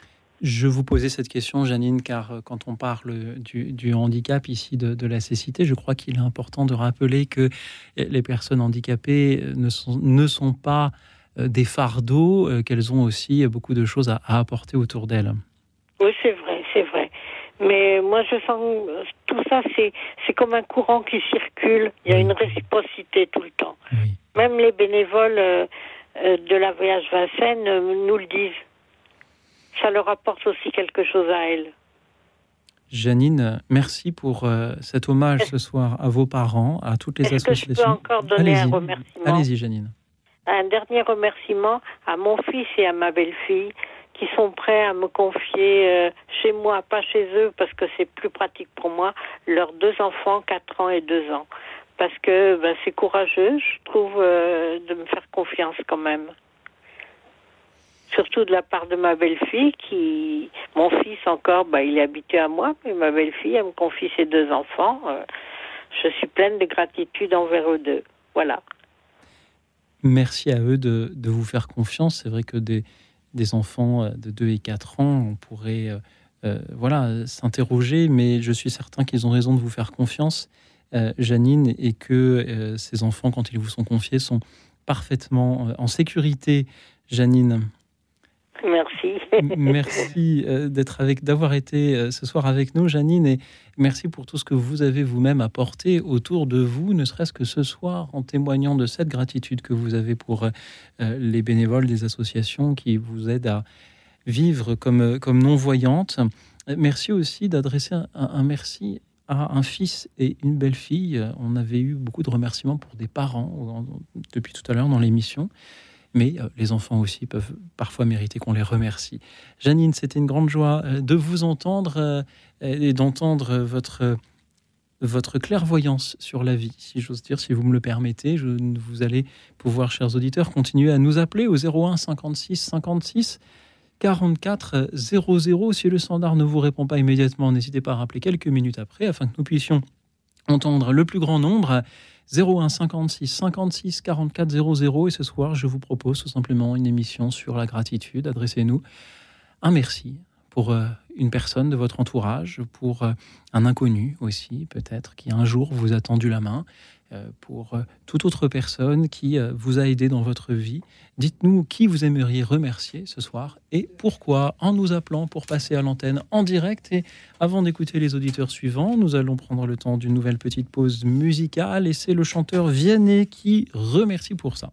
Je vous posais cette question, Janine, car euh, quand on parle du, handicap ici de, la cécité, je crois qu'il est important de rappeler que les personnes handicapées ne sont, ne sont pas euh, des fardeaux, euh, qu'elles ont aussi beaucoup de choses à, apporter autour d'elles. Oui, c'est vrai, c'est vrai. Mais moi, je sens tout ça, c'est, c'est comme un courant qui circule. Il y a une réciprocité tout le temps. Même les bénévoles de la voyage Vincennes nous le disent ça leur apporte aussi quelque chose à elles. Janine, merci pour euh, cet hommage ce soir à vos parents, à toutes les associations. Que je peux encore donner un remerciement? Allez-y, Janine. Un dernier remerciement à mon fils et à ma belle-fille qui sont prêts à me confier euh, chez moi, pas chez eux, parce que c'est plus pratique pour moi, leurs deux enfants, 4 ans et 2 ans. Parce que ben, c'est courageux, je trouve, euh, de me faire confiance quand même surtout de la part de ma belle-fille qui, mon fils encore, bah, il est habitué à moi, mais ma belle-fille, elle me confie ses deux enfants. Euh, je suis pleine de gratitude envers eux deux. Voilà. Merci à eux de vous faire confiance. C'est vrai que des, des, enfants de 2 et 4 ans, on pourrait euh, voilà, s'interroger, mais je suis certain qu'ils ont raison de vous faire confiance, euh, Janine, et que ces enfants, quand ils vous sont confiés, sont parfaitement en sécurité. Janine, Merci. merci euh, d'être avec, d'avoir été euh, ce soir avec nous, Janine, et merci pour tout ce que vous avez vous-même apporté autour de vous, ne serait-ce que ce soir, en témoignant de cette gratitude que vous avez pour euh, les bénévoles des associations qui vous aident à vivre comme, comme non-voyante. Merci aussi d'adresser un, merci à un fils et une belle-fille. On avait eu beaucoup de remerciements pour des parents depuis tout à l'heure dans l'émission mais euh, les enfants aussi peuvent parfois mériter qu'on les remercie. Janine, c'était une grande joie euh, de vous entendre euh, et d'entendre votre, clairvoyance sur la vie, si j'ose dire, si vous me le permettez. Je, vous allez pouvoir, chers auditeurs, continuer à nous appeler au 01 56 56 44 00. Si le standard ne vous répond pas immédiatement, n'hésitez pas à rappeler quelques minutes après afin que nous puissions entendre le plus grand nombre. 01 56 56 44 00. Et ce soir, je vous propose tout simplement une émission sur la gratitude. Adressez-nous un merci pour euh, une personne de votre entourage, pour euh, un inconnu aussi, peut-être, qui un jour vous a tendu la main, pour toute autre personne qui vous a aidé dans votre vie. Dites-nous qui vous aimeriez remercier ce soir et pourquoi en nous appelant pour passer à l'antenne en direct. Et avant d'écouter les auditeurs suivants, nous allons prendre le temps d'une nouvelle petite pause musicale et c'est le chanteur Vianney qui remercie pour ça.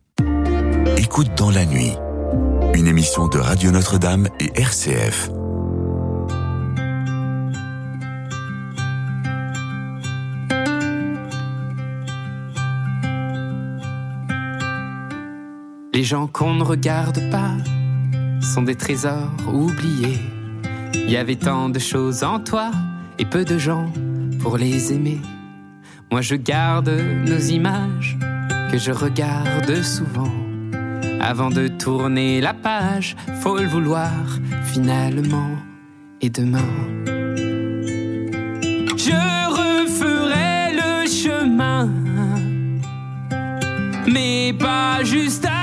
Écoute dans la nuit, une émission de Radio Notre-Dame et RCF. Les gens qu'on ne regarde pas sont des trésors oubliés. Il y avait tant de choses en toi et peu de gens pour les aimer. Moi je garde nos images que je regarde souvent. Avant de tourner la page, faut le vouloir finalement. Et demain, je referai le chemin, mais pas juste à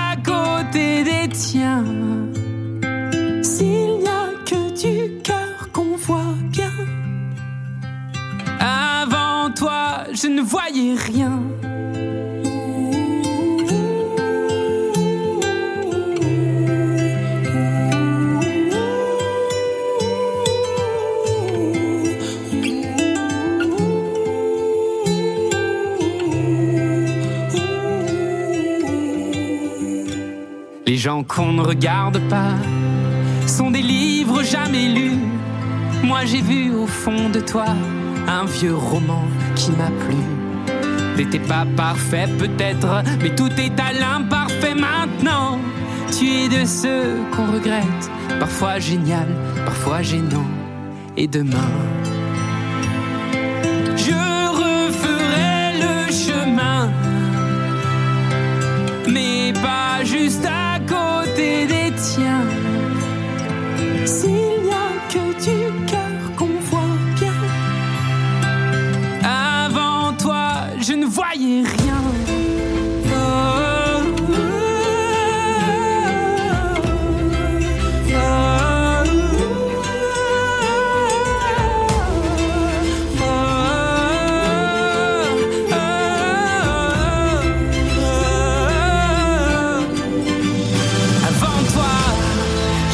des tiens. S'il n'y a que du cœur qu'on voit bien. Avant toi, je ne voyais rien. Gens qu'on ne regarde pas sont des livres jamais lus. Moi j'ai vu au fond de toi un vieux roman qui m'a plu. N'était pas parfait peut-être, mais tout est à l'imparfait maintenant. Tu es de ceux qu'on regrette, parfois génial, parfois gênant. Et demain,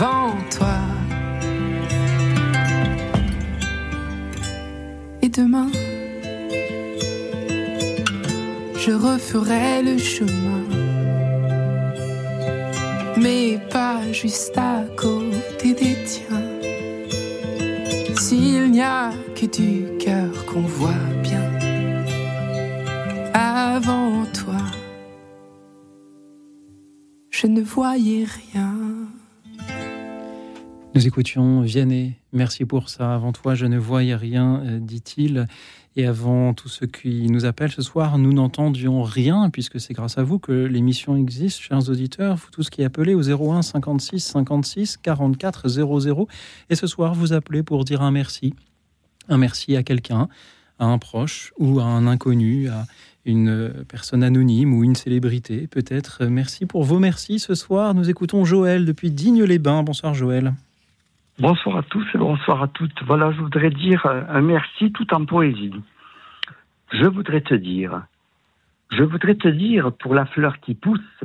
Avant toi. Et demain je referai le chemin, mais pas juste à côté des tiens. S'il n'y a que du cœur qu'on voit bien avant toi, je ne voyais rien. Nous écoutions Vianney. Merci pour ça. Avant toi, je ne voyais rien, euh, dit-il. Et avant tous ceux qui nous appellent ce soir, nous n'entendions rien, puisque c'est grâce à vous que l'émission existe, chers auditeurs. Vous tous qui appelez au 01 56 56 44 00. Et ce soir, vous appelez pour dire un merci. Un merci à quelqu'un, à un proche ou à un inconnu, à une personne anonyme ou une célébrité, peut-être. Merci pour vos merci ce soir. Nous écoutons Joël depuis Digne-les-Bains. Bonsoir Joël. Bonsoir à tous et bonsoir à toutes. Voilà, je voudrais dire un merci tout en poésie. Je voudrais te dire, je voudrais te dire pour la fleur qui pousse,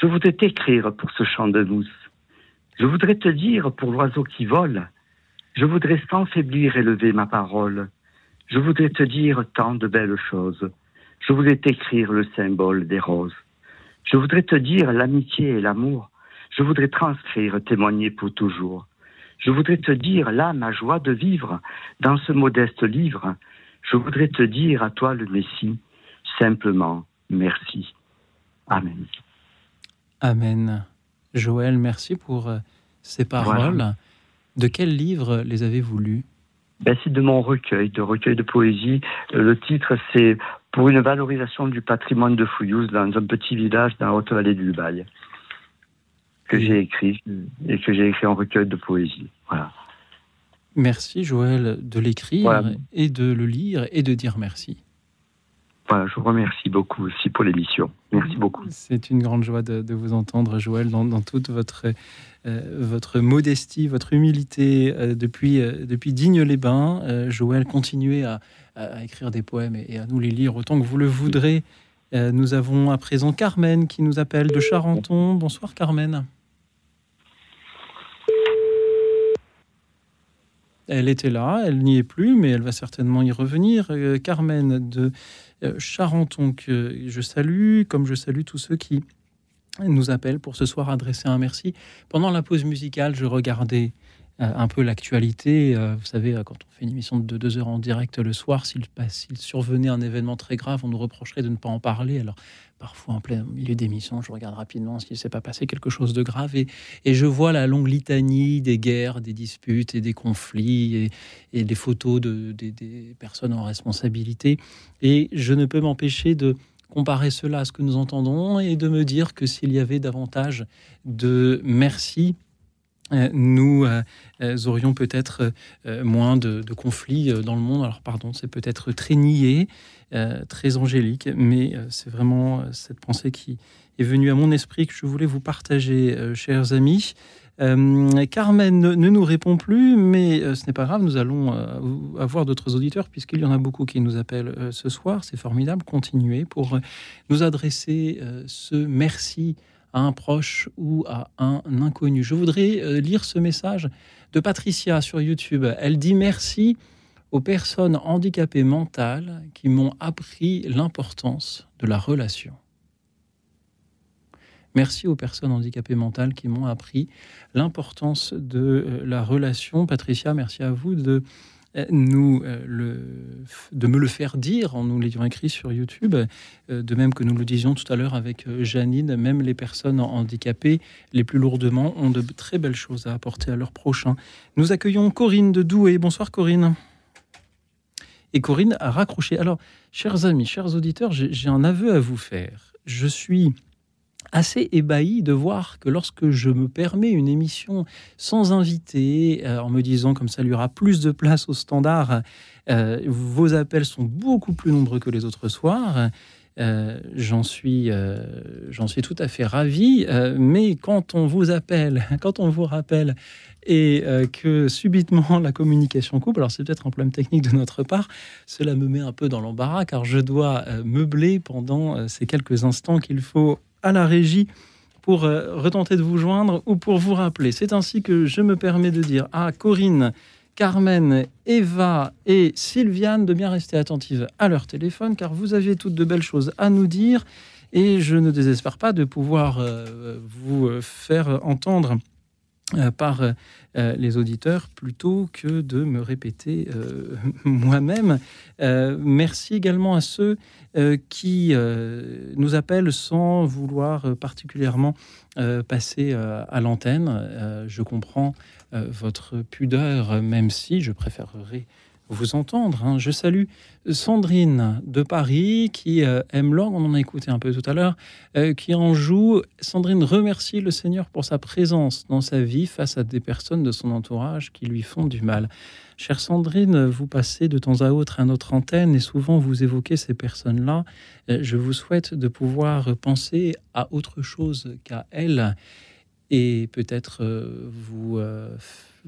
je voudrais t'écrire pour ce champ de mousse. Je voudrais te dire pour l'oiseau qui vole, je voudrais sans faiblir élever ma parole. Je voudrais te dire tant de belles choses. Je voudrais t'écrire le symbole des roses. Je voudrais te dire l'amitié et l'amour. Je voudrais transcrire, témoigner pour toujours. Je voudrais te dire là ma joie de vivre dans ce modeste livre. Je voudrais te dire à toi le Messie, simplement merci. Amen. Amen. Joël, merci pour euh, ces paroles. De quel livre les avez-vous lus? Ben, C'est de mon recueil, de recueil de poésie. Euh, le titre, c'est Pour une valorisation du patrimoine de Fouillouse dans un petit village dans la haute vallée du Dubaï que j'ai écrit et que j'ai écrit en recueil de poésie. Voilà. Merci Joël de l'écrire et de le lire et de dire merci. Voilà, je vous remercie beaucoup aussi pour l'émission. Merci beaucoup. C'est une grande joie de, vous entendre, Joël, dans, toute votre, euh, votre modestie, votre humilité. Euh, depuis, euh, depuis Digne-les-Bains, Joël, continuez à, à, écrire des poèmes et, et, à nous les lire autant que vous le voudrez. nous avons à présent Carmen qui nous appelle de Charenton. Bonsoir Carmen. Elle était là, elle n'y est plus, mais elle va certainement y revenir. Euh, Carmen de euh, Charenton, que je salue, comme je salue tous ceux qui nous appellent pour ce soir adresser un merci. Pendant la pause musicale, je regardais un peu l'actualité. vous savez, quand on fait une émission de deux heures en direct le soir, s'il survenait un événement très grave, on nous reprocherait de ne pas en parler. Alors, parfois en plein milieu d'émission, je regarde rapidement s'il ne s'est pas passé quelque chose de grave et, je vois la longue litanie des guerres, des disputes et des conflits et, des photos de, des personnes en responsabilité. Et je ne peux m'empêcher de comparer cela à ce que nous entendons et de me dire que s'il y avait davantage de merci euh, nous euh, euh, aurions peut-être moins de, conflits dans le monde. Alors pardon, c'est peut-être très nié, euh, très angélique, mais euh, c'est vraiment euh, cette pensée qui est venue à mon esprit que je voulais vous partager, chers amis. Carmen ne, nous répond plus, mais ce n'est pas grave, nous allons avoir d'autres auditeurs puisqu'il y en a beaucoup qui nous appellent ce soir. C'est formidable. Continuez pour nous adresser ce merci à un proche ou à un inconnu. Je voudrais lire ce message de Patricia sur YouTube. Elle dit merci aux personnes handicapées mentales qui m'ont appris l'importance de la relation. Merci aux personnes handicapées mentales qui m'ont appris l'importance de euh, la relation. Patricia, merci à vous de euh, nous euh, le, de me le faire dire en nous l'ayant écrit sur YouTube, de même que nous le disions tout à l'heure avec Janine, même les personnes handicapées les plus lourdement ont de très belles choses à apporter à leurs prochains. Nous accueillons Corinne de Douai. Bonsoir Corinne. Et Corinne a raccroché. Alors, chers amis, chers auditeurs, j'ai un aveu à vous faire. Je suis assez ébahi de voir que lorsque je me permets une émission sans invité, euh, en me disant comme ça il y aura plus de place au standard, euh, vos appels sont beaucoup plus nombreux que les autres soirs. Euh, j'en suis, suis tout à fait ravi. mais quand on vous appelle, quand on vous rappelle et que subitement la communication coupe. Alors c'est peut-être un problème technique de notre part. Cela me met un peu dans l'embarras car je dois meubler pendant ces quelques instants qu'il faut à la régie pour retenter de vous joindre ou pour vous rappeler. C'est ainsi que je me permets de dire à Corinne, Carmen, Eva et Sylviane de bien rester attentives à leur téléphone car vous aviez toutes de belles choses à nous dire et je ne désespère pas de pouvoir vous faire entendre euh, par euh, les auditeurs plutôt que de me répéter euh, moi-même. merci également à ceux qui nous appellent sans vouloir particulièrement passer à l'antenne. je comprends votre pudeur, même si je préférerais vous entendre. Hein. Je salue Sandrine de Paris qui euh, aime l'orgue, on en a écouté un peu tout à l'heure, euh, qui en joue. Sandrine remercie le Seigneur pour sa présence dans sa vie face à des personnes de son entourage qui lui font du mal. Chère Sandrine, vous passez de temps à autre à notre antenne et souvent vous évoquez ces personnes-là. Euh, je vous souhaite de pouvoir penser à autre chose qu'à elles et peut-être vous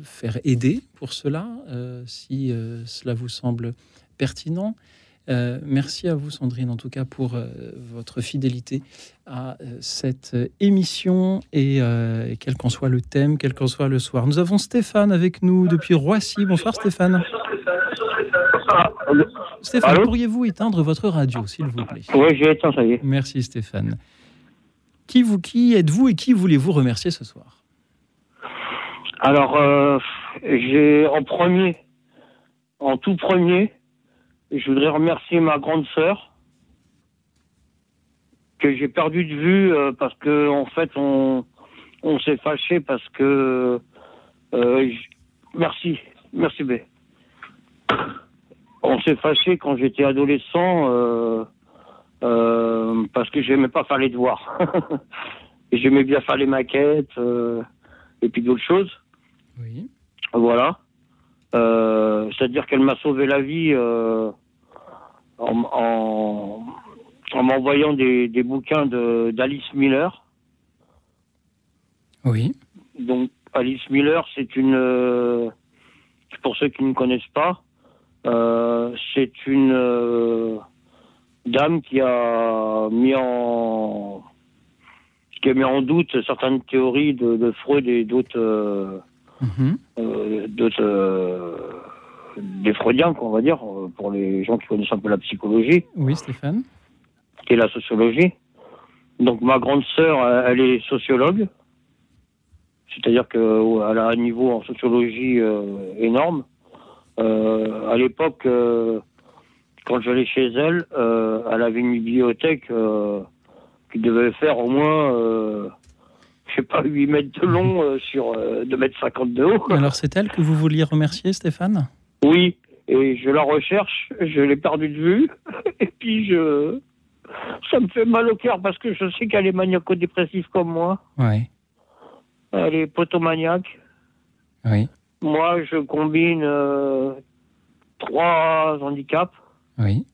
faire aider pour cela, euh, si euh, cela vous semble pertinent. Euh, merci à vous, Sandrine, en tout cas, pour votre fidélité à cette émission et quel qu'en soit le thème, quel qu'en soit le soir. Nous avons Stéphane avec nous depuis Roissy. Bonsoir, Stéphane. Stéphane, pourriez-vous éteindre votre radio, s'il vous plaît? Oui, j'ai éteint, ça y est. Merci, Stéphane. Qui, vous, qui êtes-vous et qui voulez-vous remercier ce soir? Alors, euh, j'ai en premier, en tout premier, je voudrais remercier ma grande sœur que j'ai perdu de vue euh, parce que en fait on, on s'est fâché parce que euh, merci merci B. On s'est fâché quand j'étais adolescent parce que j'aimais pas faire les devoirs. j'aimais bien faire les maquettes et puis d'autres choses. Oui. Voilà. Euh, c'est-à-dire qu'elle m'a sauvé la vie euh, en, m'envoyant des, bouquins d'Alice Miller. Oui. Donc Alice Miller, c'est une, euh, pour ceux qui ne connaissent pas, c'est une dame qui a mis en qui a mis en doute certaines théories de Freud et d'autres Euh, d'autres euh, des freudiens, on va dire, pour les gens qui connaissent un peu la psychologie. Oui, Stéphane. Et la sociologie. Donc ma grande sœur, elle est sociologue, c'est-à-dire qu'elle a un niveau en sociologie euh, énorme. à l'époque, quand j'allais chez elle, elle avait une bibliothèque qui devait faire au moins je sais pas, 8 mètres de long euh, sur 2 euh, mètres 50 de haut. Alors c'est elle que vous vouliez remercier, Stéphane? Oui, et je la recherche, je l'ai perdue de vue, et puis je... Ça me fait mal au cœur parce que je sais qu'elle est maniaco-dépressive comme moi. Oui. Elle est potomaniaque. Oui. Moi, je combine euh, trois handicaps. Oui.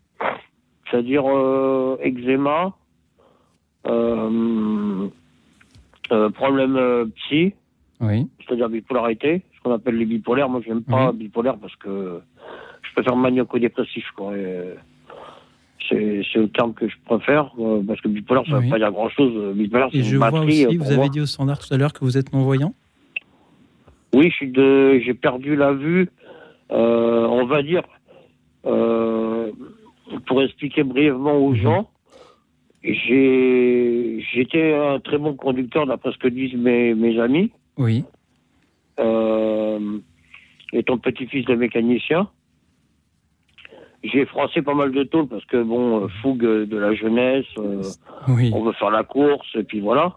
C'est-à-dire eczéma, euh, problème euh, psy, oui. c'est-à-dire bipolarité, ce qu'on appelle les bipolaires. Moi, je n'aime pas bipolaire parce que je préfère maniaco-dépressif. C'est, c'est le terme que je préfère, euh, parce que bipolaire, ça ne veut pas dire grand-chose. Bipolaire, c'est Et je vois aussi, vous avez dit au standard tout à l'heure que vous êtes non-voyant Oui, de, j'ai perdu la vue, on va dire, pour expliquer brièvement aux mhm. gens, j'étais un très bon conducteur d'après ce que disent mes, mes amis. Oui. Euh, étant petit-fils de mécanicien. J'ai froissé pas mal de tôles parce que, bon, euh, fougue de la jeunesse, euh, oui. on veut faire la course, et puis voilà.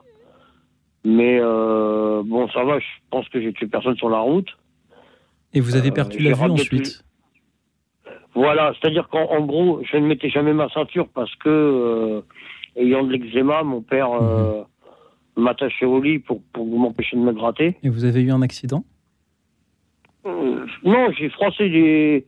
Mais euh, bon, ça va, je pense que j'ai tué personne sur la route. Et vous avez perdu la vue ensuite Voilà, c'est-à-dire qu'en gros, je ne mettais jamais ma ceinture parce que ayant de l'eczéma, mon père euh, mhm. m'attachait au lit pour, pour m'empêcher de me gratter. Et vous avez eu un accident? Euh, Non, j'ai froissé des.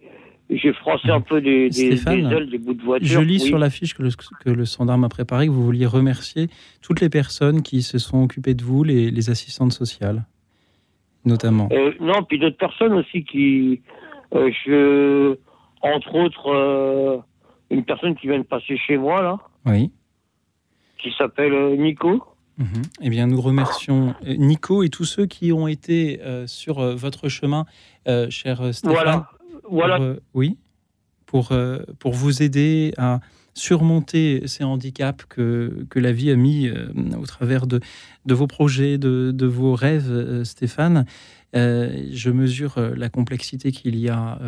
J'ai froissé un peu des, des, ailes, des bouts de voiture. Je lis sur l'affiche que le, que le standard m'a préparé que vous vouliez remercier toutes les personnes qui se sont occupées de vous, les, les assistantes sociales, notamment. Euh, non, puis d'autres personnes aussi qui. je, entre autres, une personne qui vient de passer chez moi, là. Oui qui s'appelle euh, Nico. Mhm. Eh bien, nous remercions euh, Nico et tous ceux qui ont été euh, sur votre chemin, cher Stéphane. Voilà. voilà. oui. Pour, pour vous aider à, surmonter ces handicaps que, que la vie a mis au travers de, de vos projets, de, de vos rêves, Stéphane. je mesure la complexité qu'il y, a,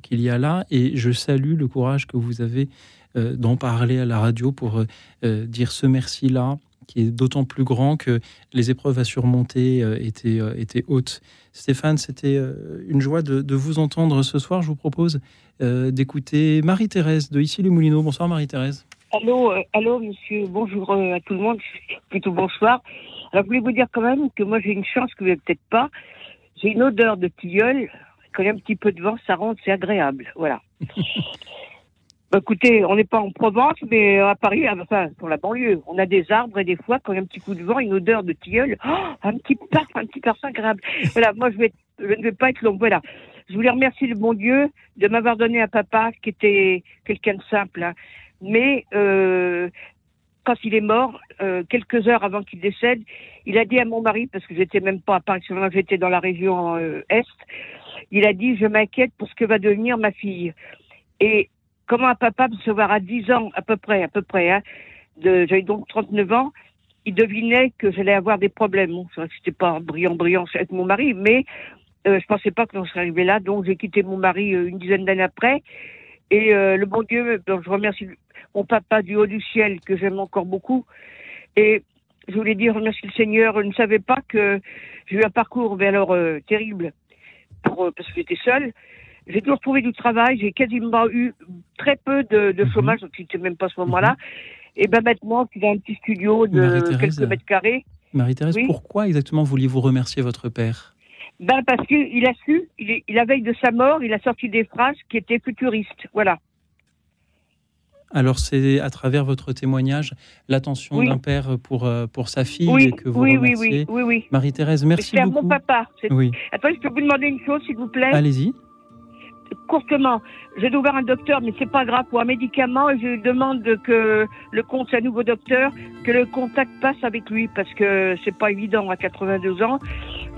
qu'il y a là et je salue le courage que vous avez d'en parler à la radio pour dire ce merci-là, qui est d'autant plus grand que les épreuves à surmonter euh, étaient, euh, étaient hautes. Stéphane, c'était euh, une joie de, vous entendre ce soir. Je vous propose d'écouter Marie-Thérèse de Ici les Moulineaux. Bonsoir Marie-Thérèse. Allô, allô monsieur, bonjour à tout le monde, plutôt bonsoir. Alors je voulais vous dire quand même que moi j'ai une chance que vous n'avez peut-être pas. J'ai une odeur de tilleul, quand il y a un petit peu de vent, ça rentre, c'est agréable. Voilà. Bah, écoutez, on n'est pas en Provence, mais à Paris, ah, enfin, pour la banlieue, on a des arbres et des fois, quand il y a un petit coup de vent, une odeur de tilleul, oh, un petit parfum, un petit parfum agréable. Voilà, moi, je, vais, je ne vais pas être long. Voilà. Je voulais remercier le bon Dieu de m'avoir donné un papa qui était quelqu'un de simple. Hein. Mais euh, quand il est mort, euh, quelques heures avant qu'il décède, il a dit à mon mari, parce que j'étais même pas à Paris, j'étais dans la région euh, Est, il a dit, je m'inquiète pour ce que va devenir ma fille. Et comment un papa peut se voir à 10 ans, à peu près, à peu près, hein, j'avais donc 39 ans, il devinait que j'allais avoir des problèmes. Bon, c'était pas brillant, brillant avec mon mari, mais euh, je pensais pas que l'on serait arrivé là, donc j'ai quitté mon mari euh, une dizaine d'années après. Et euh, le bon Dieu, je remercie mon papa du haut du ciel, que j'aime encore beaucoup. Et je voulais dire, remercie le Seigneur, je ne savais pas que j'ai eu un parcours alors terrible pour, parce que j'étais seule. J'ai toujours trouvé du travail, j'ai quasiment eu très peu de, de mhm. chômage, donc c'était même pas à ce moment-là. Mhm. Et ben maintenant, tu as un petit studio de quelques mètres carrés. Marie-Thérèse, pourquoi exactement vouliez-vous remercier votre père? Ben parce qu'il a su, il, il, la veille de sa mort, il a sorti des phrases qui étaient futuristes. Voilà. Alors c'est à travers votre témoignage l'attention d'un père pour, euh, pour sa fille que vous oui, remerciez. Oui, oui, oui. Marie-Thérèse, merci beaucoup. C'est mon papa. Oui. Attends, je peux vous demander une chose, s'il vous plaît? Allez-y courtement, j'ai ouvert un docteur, mais c'est pas grave, pour un médicament, et je demande que le compte, c'est un nouveau docteur, que le contact passe avec lui, parce que c'est pas évident à 82 ans.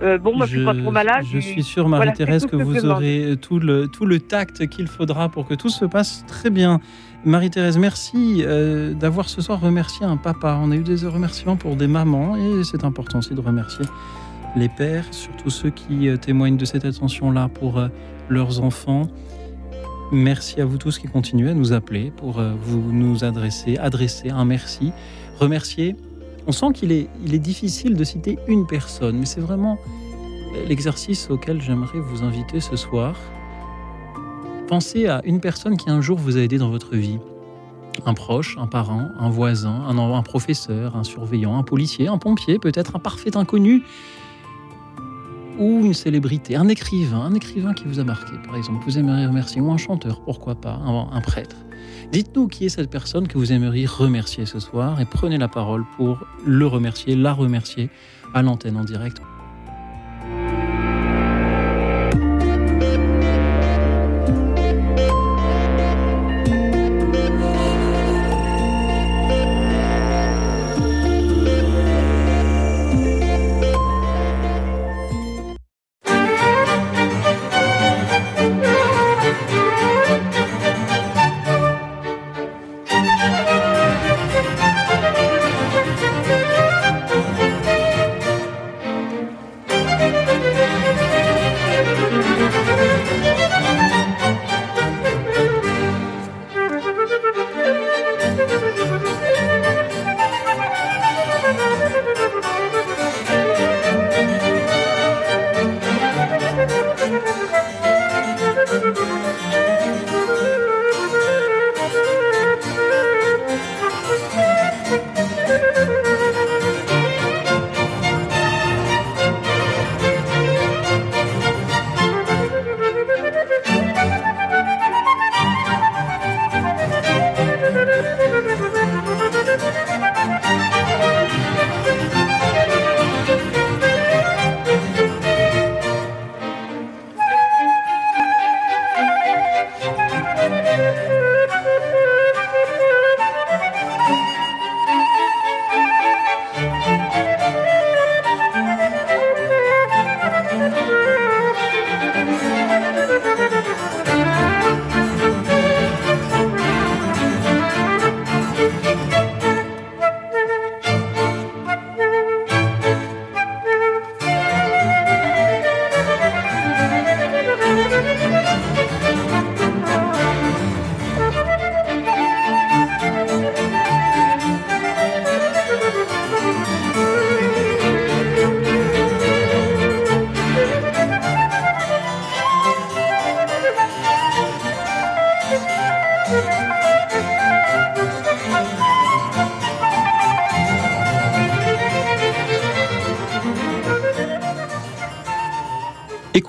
Euh, bon, moi, je, suis pas trop malade. Je suis sûre, Marie-Thérèse, que, vous aurez tout le, tout le tact qu'il faudra pour que tout se passe très bien. Marie-Thérèse, merci euh, d'avoir ce soir remercié un papa. On a eu des remerciements pour des mamans, et c'est important aussi de remercier les pères, surtout ceux qui euh, témoignent de cette attention-là pour leurs enfants. Merci à vous tous qui continuez à nous appeler pour euh, vous nous adresser, adresser un merci, remercier. On sent qu'il est, il est difficile de citer une personne, mais c'est vraiment l'exercice auquel j'aimerais vous inviter ce soir. Pensez à une personne qui un jour vous a aidé dans votre vie. Un proche, un parent, un voisin, un, un professeur, un surveillant, un policier, un pompier, peut-être un parfait inconnu ou une célébrité, un écrivain, un écrivain qui vous a marqué, par exemple, vous aimeriez remercier, ou un chanteur, pourquoi pas, un, prêtre. Dites-nous qui est cette personne que vous aimeriez remercier ce soir et prenez la parole pour le remercier, la remercier à l'antenne en direct.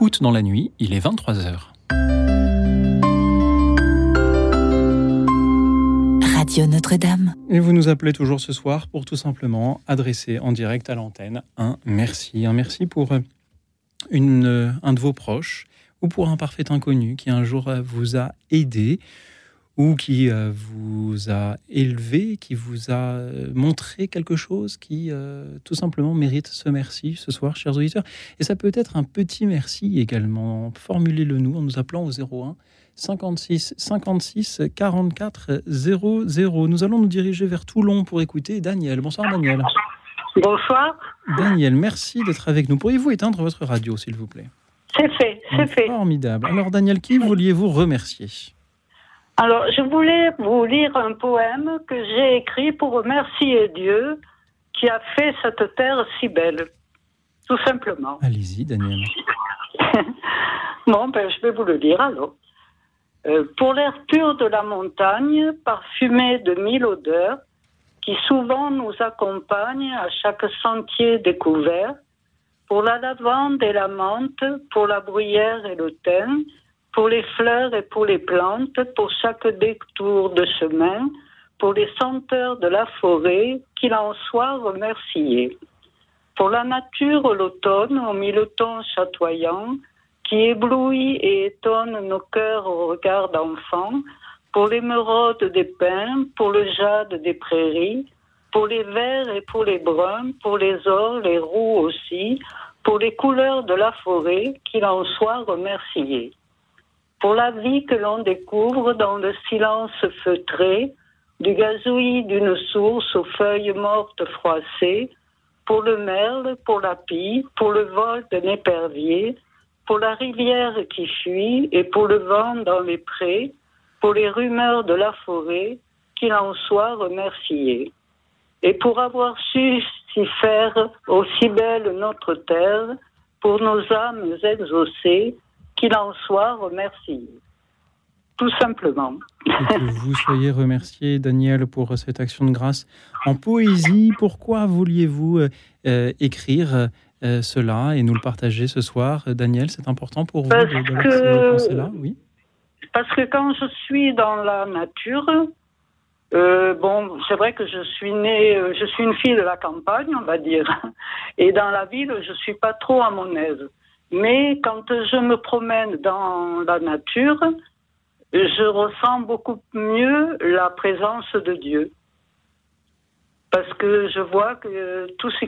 Écoute dans la nuit, il est 23h. Radio Notre-Dame. Et vous nous appelez toujours ce soir pour tout simplement adresser en direct à l'antenne un merci. Un merci pour euh, une, euh, un de vos proches ou pour un parfait inconnu qui un jour euh, vous a aidé ou qui vous a élevé, qui vous a montré quelque chose qui tout simplement mérite ce merci ce soir, chers auditeurs. Et ça peut être un petit merci également. Formulez-le nous en nous appelant au 01 56 56 44 00. Nous allons nous diriger vers Toulon pour écouter Daniel. Bonsoir Daniel. Bonsoir. Daniel, merci d'être avec nous. Pourriez-vous éteindre votre radio, s'il vous plaît? C'est fait, c'est fait. Formidable. Alors Daniel, qui vouliez-vous remercier? Alors, je voulais vous lire un poème que j'ai écrit pour remercier Dieu qui a fait cette terre si belle. Tout simplement. Allez-y, Daniel. bon, ben, je vais vous le lire alors. Euh, pour l'air pur de la montagne, parfumé de mille odeurs, qui souvent nous accompagnent à chaque sentier découvert, pour la lavande et la menthe, pour la bruyère et le thym, pour les fleurs et pour les plantes, pour chaque détour de chemin, pour les senteurs de la forêt, qu'il en soit remercié. Pour la nature, l'automne, au mille tons chatoyants, qui éblouit et étonne nos cœurs au regard d'enfants, pour l'émeraude des pins, pour le jade des prairies, pour les verts et pour les bruns, pour les ors, les roux aussi, pour les couleurs de la forêt, qu'il en soit remercié. Pour la vie que l'on découvre dans le silence feutré, du gazouillis d'une source aux feuilles mortes froissées, pour le merle, pour la pie, pour le vol d'un épervier, pour la rivière qui fuit et pour le vent dans les prés, pour les rumeurs de la forêt, qu'il en soit remercié. Et pour avoir su s'y faire aussi belle notre terre, pour nos âmes exaucées, qu'il en soit remercié. Tout simplement. que vous soyez remercié, Daniel, pour cette action de grâce en poésie. Pourquoi vouliez-vous euh, euh, écrire euh, cela et nous le partager ce soir. Daniel, c'est important pour vous parce de, que... là Oui. Parce que quand je suis dans la nature, euh, bon, c'est vrai que je suis née, je suis une fille de la campagne, on va dire, et dans la ville, je suis pas trop à mon aise. Mais quand je me promène dans la nature, je ressens beaucoup mieux la présence de Dieu. Parce que je vois que tout ce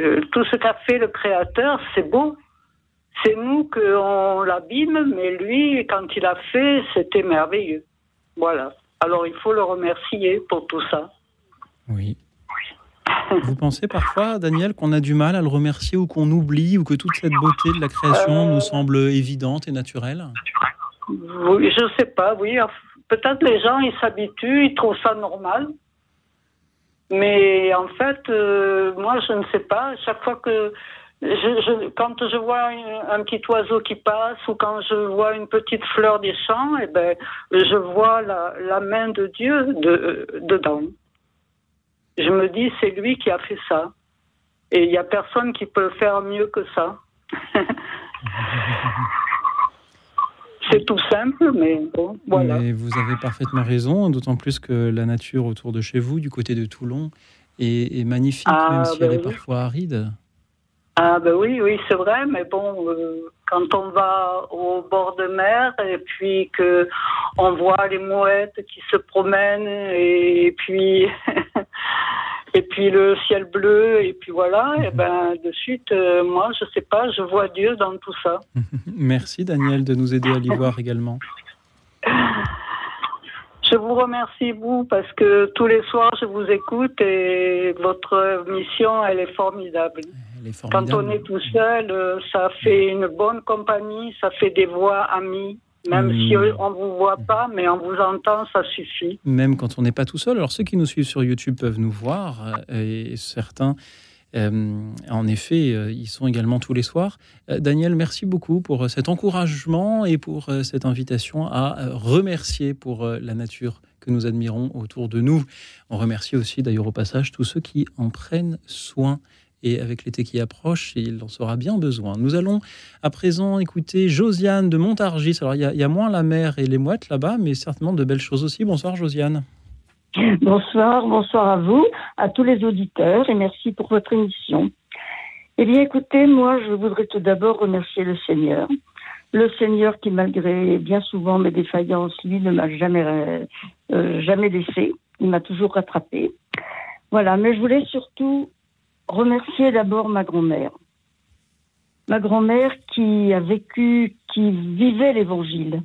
euh, qu'a fait le Créateur, c'est beau. C'est nous qu'on l'abîme, mais lui, quand il a fait, c'était merveilleux. Voilà. Alors il faut le remercier pour tout ça. Oui. Vous pensez parfois, Daniel, qu'on a du mal à le remercier ou qu'on oublie ou que toute cette beauté de la création nous semble évidente et naturelle Oui, je ne sais pas, oui. Peut-être les gens, ils s'habituent, ils trouvent ça normal. Mais en fait, euh, moi, je ne sais pas. Chaque fois que je, quand je vois un, petit oiseau qui passe ou quand je vois une petite fleur des champs, eh ben, je vois la, la main de Dieu de, dedans. Je me dis, c'est lui qui a fait ça. Et il n'y a personne qui peut faire mieux que ça. c'est tout simple, mais bon, voilà. vous avez parfaitement raison, d'autant plus que la nature autour de chez vous, du côté de Toulon, est, magnifique, ah, même si elle ben est parfois aride. Ah ben oui, oui, c'est vrai, mais bon, euh, quand on va au bord de mer et puis que on voit les mouettes qui se promènent et puis et puis le ciel bleu, et puis voilà, et mhm. ben de suite, euh, moi, je sais pas, je vois Dieu dans tout ça. Merci Daniel de nous aider à l'y voir également. Je vous remercie, vous, parce que tous les soirs, je vous écoute et votre mission, elle est formidable. Elle est formidable. Quand on est tout seul, euh, ça fait une bonne compagnie, ça fait des voix amies. Même si hmm. on ne vous voit pas, mais on vous entend, ça suffit. Même quand on n'est pas tout seul. Alors ceux qui nous suivent sur YouTube peuvent nous voir, euh, et certains, euh, en effet, euh, ils sont également tous les soirs. Daniel, merci beaucoup pour cet encouragement et pour cette invitation à remercier pour la nature que nous admirons autour de nous. On remercie aussi d'ailleurs au passage tous ceux qui en prennent soin Et avec l'été qui approche, il en sera bien besoin. Nous allons à présent écouter Josiane de Montargis. Alors, il y, a, moins la mer et les mouettes là-bas, mais certainement de belles choses aussi. Bonsoir, Josiane. Bonsoir, bonsoir à vous, à tous les auditeurs, et merci pour votre émission. Eh bien, écoutez, moi, je voudrais tout d'abord remercier le Seigneur. Le Seigneur qui, malgré bien souvent mes défaillances, lui, ne m'a jamais, euh, jamais laissé. Il m'a toujours rattrapé. Voilà, mais je voulais surtout remercier d'abord ma grand-mère. Ma grand-mère qui a vécu, qui vivait l'évangile.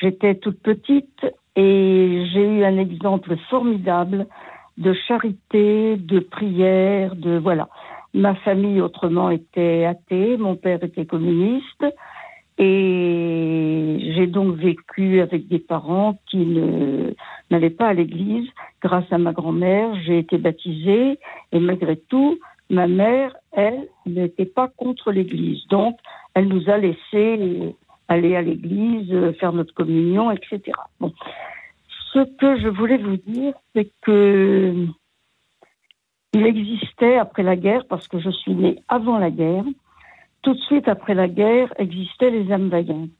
J'étais toute petite et j'ai eu un exemple formidable de charité, de prière, de voilà. Ma famille autrement était athée, mon père était communiste et j'ai donc vécu avec des parents qui n'allaient pas à l'église. Grâce à ma grand-mère, j'ai été baptisée et malgré tout, ma mère, elle, n'était pas contre l'église. Donc, elle nous a laissé aller à l'église, faire notre communion, etc. Bon. Ce que je voulais vous dire, c'est que il existait après la guerre, parce que je suis née avant la guerre, tout de suite après la guerre existaient les âmes vaillantes.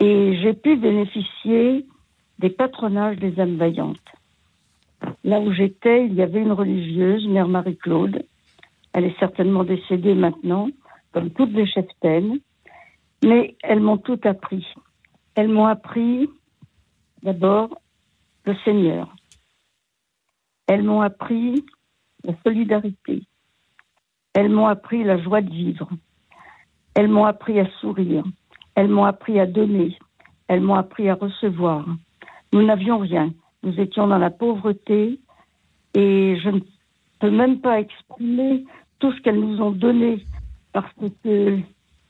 Et j'ai pu bénéficier des patronages des âmes vaillantes. Là où j'étais, il y avait une religieuse, Mère Marie-Claude. Elle est certainement décédée maintenant, comme toutes les cheftaines. Mais elles m'ont tout appris. Elles m'ont appris d'abord le Seigneur. Elles m'ont appris la solidarité. Elles m'ont appris la joie de vivre. Elles m'ont appris à sourire. Elles m'ont appris à donner. Elles m'ont appris à recevoir. Nous n'avions rien. Nous étions dans la pauvreté et je ne peux même pas exprimer tout ce qu'elles nous ont donné parce que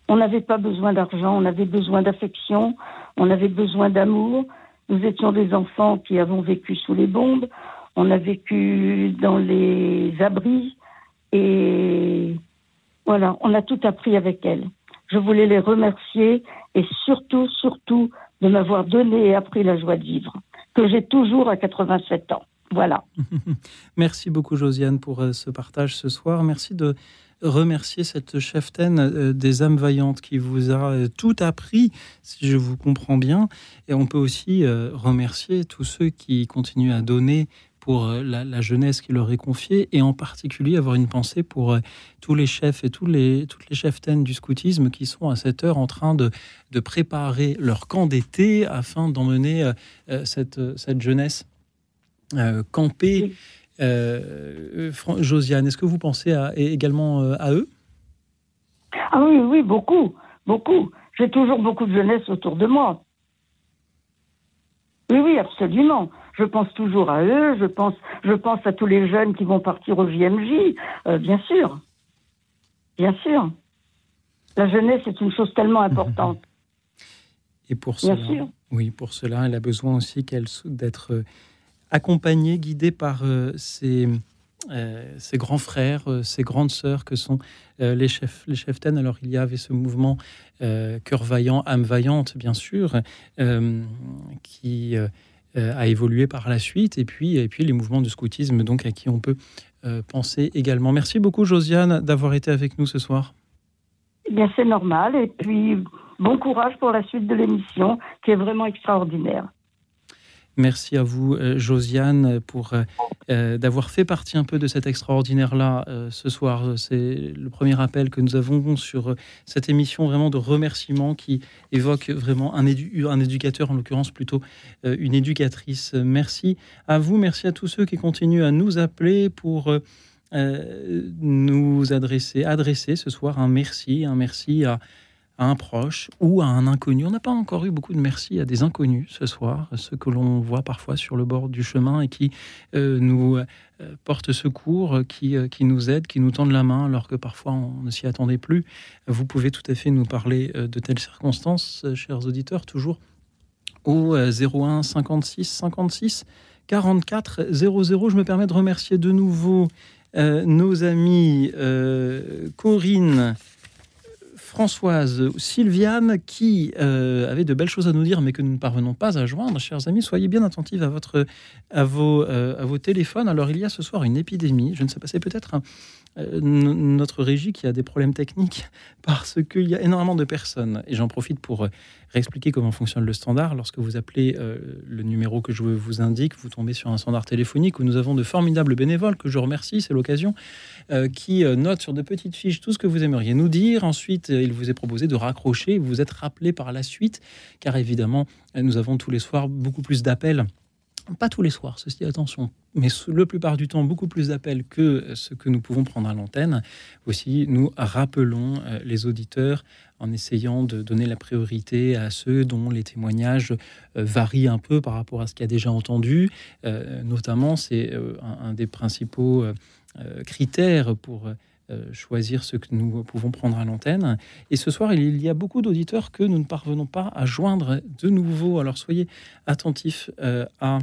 on n'avait pas besoin d'argent, on avait besoin d'affection, on avait besoin d'amour. Nous étions des enfants qui avons vécu sous les bombes, on a vécu dans les abris et voilà, on a tout appris avec elles. Je voulais les remercier et surtout, surtout de m'avoir donné et appris la joie de vivre, que j'ai toujours à 87 ans. Voilà. Merci beaucoup, Josiane, pour euh, ce partage ce soir. Merci de remercier cette cheftaine euh, des âmes vaillantes qui vous a euh, tout appris, si je vous comprends bien. Et on peut aussi remercier tous ceux qui continuent à donner pour la, jeunesse qui leur est confiée, et en particulier avoir une pensée pour tous les chefs et tous les, toutes les cheftaines du scoutisme qui sont à cette heure en train de, de préparer leur camp d'été afin d'emmener cette, cette jeunesse euh, camper. Euh, Josiane, est-ce que vous pensez à, également euh, à eux? Ah oui, oui, beaucoup, beaucoup. J'ai toujours beaucoup de jeunesse autour de moi. Oui, oui, absolument. Je pense toujours à eux. Je pense, je pense à tous les jeunes qui vont partir au JMJ. bien sûr, bien sûr. La jeunesse est une chose tellement importante. Et pour cela, oui, pour cela, elle a besoin aussi qu'elle d'être accompagné, guidé par euh, ses, euh, grands frères, euh, ses grandes sœurs que sont les chefs, les cheftaines. Alors il y avait ce mouvement cœur vaillant, âme vaillante, bien sûr, qui a évolué par la suite, et puis, et puis les mouvements du scoutisme, donc à qui on peut penser également. Merci beaucoup, Josiane, d'avoir été avec nous ce soir. Eh bien, c'est normal, et puis bon courage pour la suite de l'émission, qui est vraiment extraordinaire. Merci à vous, euh, Josiane, pour euh, euh, d'avoir fait partie un peu de cet extraordinaire-là ce soir. C'est le premier appel que nous avons sur cette émission vraiment de remerciements qui évoque vraiment un, un éducateur, en l'occurrence plutôt une éducatrice. Merci à vous, merci à tous ceux qui continuent à nous appeler pour nous adresser, adresser ce soir un merci, un merci à à un proche ou à un inconnu. On n'a pas encore eu beaucoup de merci à des inconnus ce soir, ceux que l'on voit parfois sur le bord du chemin et qui euh, nous euh, portent secours, qui, euh, qui nous aident, qui nous tendent la main alors que parfois on ne s'y attendait plus. Vous pouvez tout à fait nous parler de telles circonstances, chers auditeurs, toujours au 01 56 56 44 00. Je me permets de remercier de nouveau nos amis Corinne. Françoise, Sylviane, qui euh, avait de belles choses à nous dire, mais que nous ne parvenons pas à joindre. Chers amis, soyez bien attentifs à, votre, à, vos, euh, téléphones. Alors, il y a ce soir une épidémie. Je ne sais pas, c'est peut-être un, notre régie qui a des problèmes techniques parce qu'il y a énormément de personnes. Et j'en profite pour euh, réexpliquer comment fonctionne le standard. Lorsque vous appelez euh, le numéro que je vous indique, vous tombez sur un standard téléphonique où nous avons de formidables bénévoles que je remercie, c'est l'occasion, qui notent sur de petites fiches tout ce que vous aimeriez nous dire. Ensuite, il vous est proposé de raccrocher, vous êtes rappelé par la suite, car évidemment, nous avons tous les soirs beaucoup plus d'appels pas tous les soirs, ceci attention, mais le plupart du temps beaucoup plus d'appels que ce que nous pouvons prendre à l'antenne. Aussi, nous rappelons euh, les auditeurs en essayant de donner la priorité à ceux dont les témoignages euh, varient un peu par rapport à ce qu'il a déjà entendu. Euh, notamment, c'est un, des principaux critères pour choisir ce que nous pouvons prendre à l'antenne. Et ce soir, il y a beaucoup d'auditeurs que nous ne parvenons pas à joindre de nouveau. Alors soyez attentifs à euh,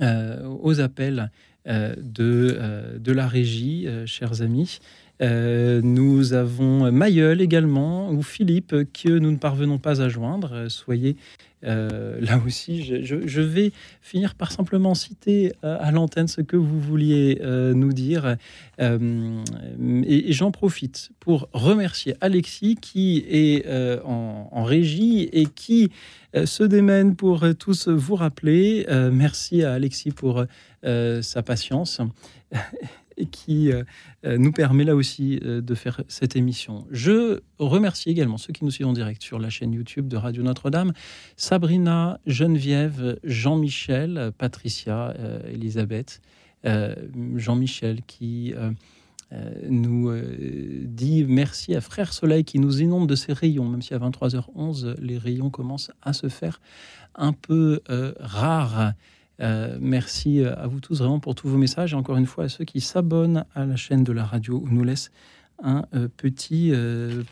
aux appels euh, de, euh, de la régie, chers amis. Nous avons Mayol également, ou Philippe, que nous ne parvenons pas à joindre. Soyez là aussi, je, vais finir par simplement citer à l'antenne ce que vous vouliez nous dire. et, j'en profite pour remercier Alexis qui est en, en, régie et qui euh, se démène pour euh, tous vous rappeler. Euh, merci à Alexis pour sa patience et qui nous permet là aussi de faire cette émission. Je remercie également ceux qui nous suivent en direct sur la chaîne YouTube de Radio Notre-Dame, Sabrina, Geneviève, Jean-Michel, Patricia, Elisabeth, Jean-Michel qui euh, nous euh, dit merci à Frère Soleil qui nous inonde de ses rayons, même si à 23h11, les rayons commencent à se faire un peu euh, rares. Merci à vous tous vraiment pour tous vos messages et encore une fois à ceux qui s'abonnent à la chaîne de la radio ou nous laissent un petit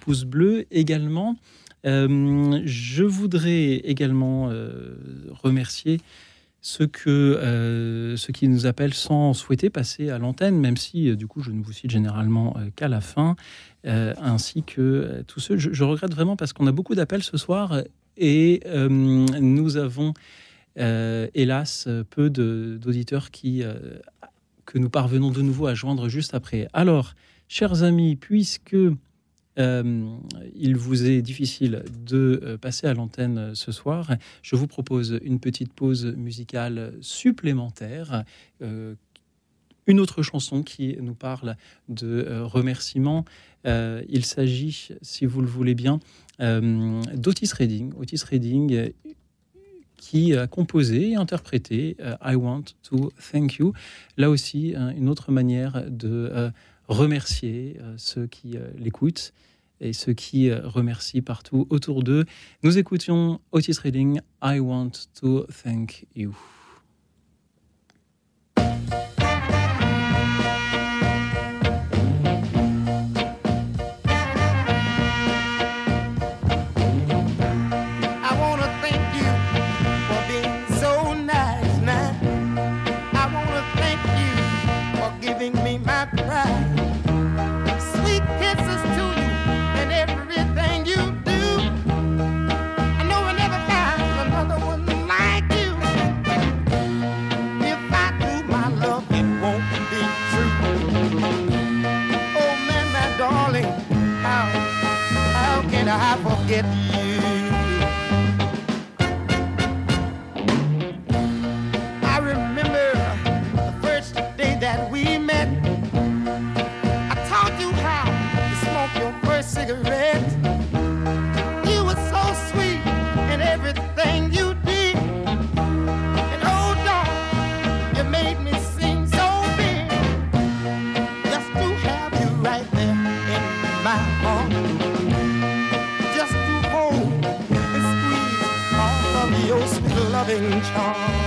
pouce bleu également. je voudrais également remercier ce, que, euh, ce qui nous appelle sans souhaiter passer à l'antenne, même si euh, du coup je ne vous cite généralement euh, qu'à la fin, ainsi que tous ceux. Je, regrette vraiment parce qu'on a beaucoup d'appels ce soir et nous avons hélas peu d'auditeurs qui que nous parvenons de nouveau à joindre juste après. Alors, chers amis, puisque euh, il vous est difficile de euh, passer à l'antenne euh, ce soir, je vous propose une petite pause musicale supplémentaire. une autre chanson qui nous parle de remerciements. il s'agit, si vous le voulez bien, d'Otis Redding. Otis Redding qui a composé et interprété I Want to Thank You. Là aussi, une autre manière de remercier euh, ceux qui euh, l'écoutent et ceux qui euh, remercient partout autour d'eux. Nous écoutions Otis Reading, I Want to Thank You. loving charm.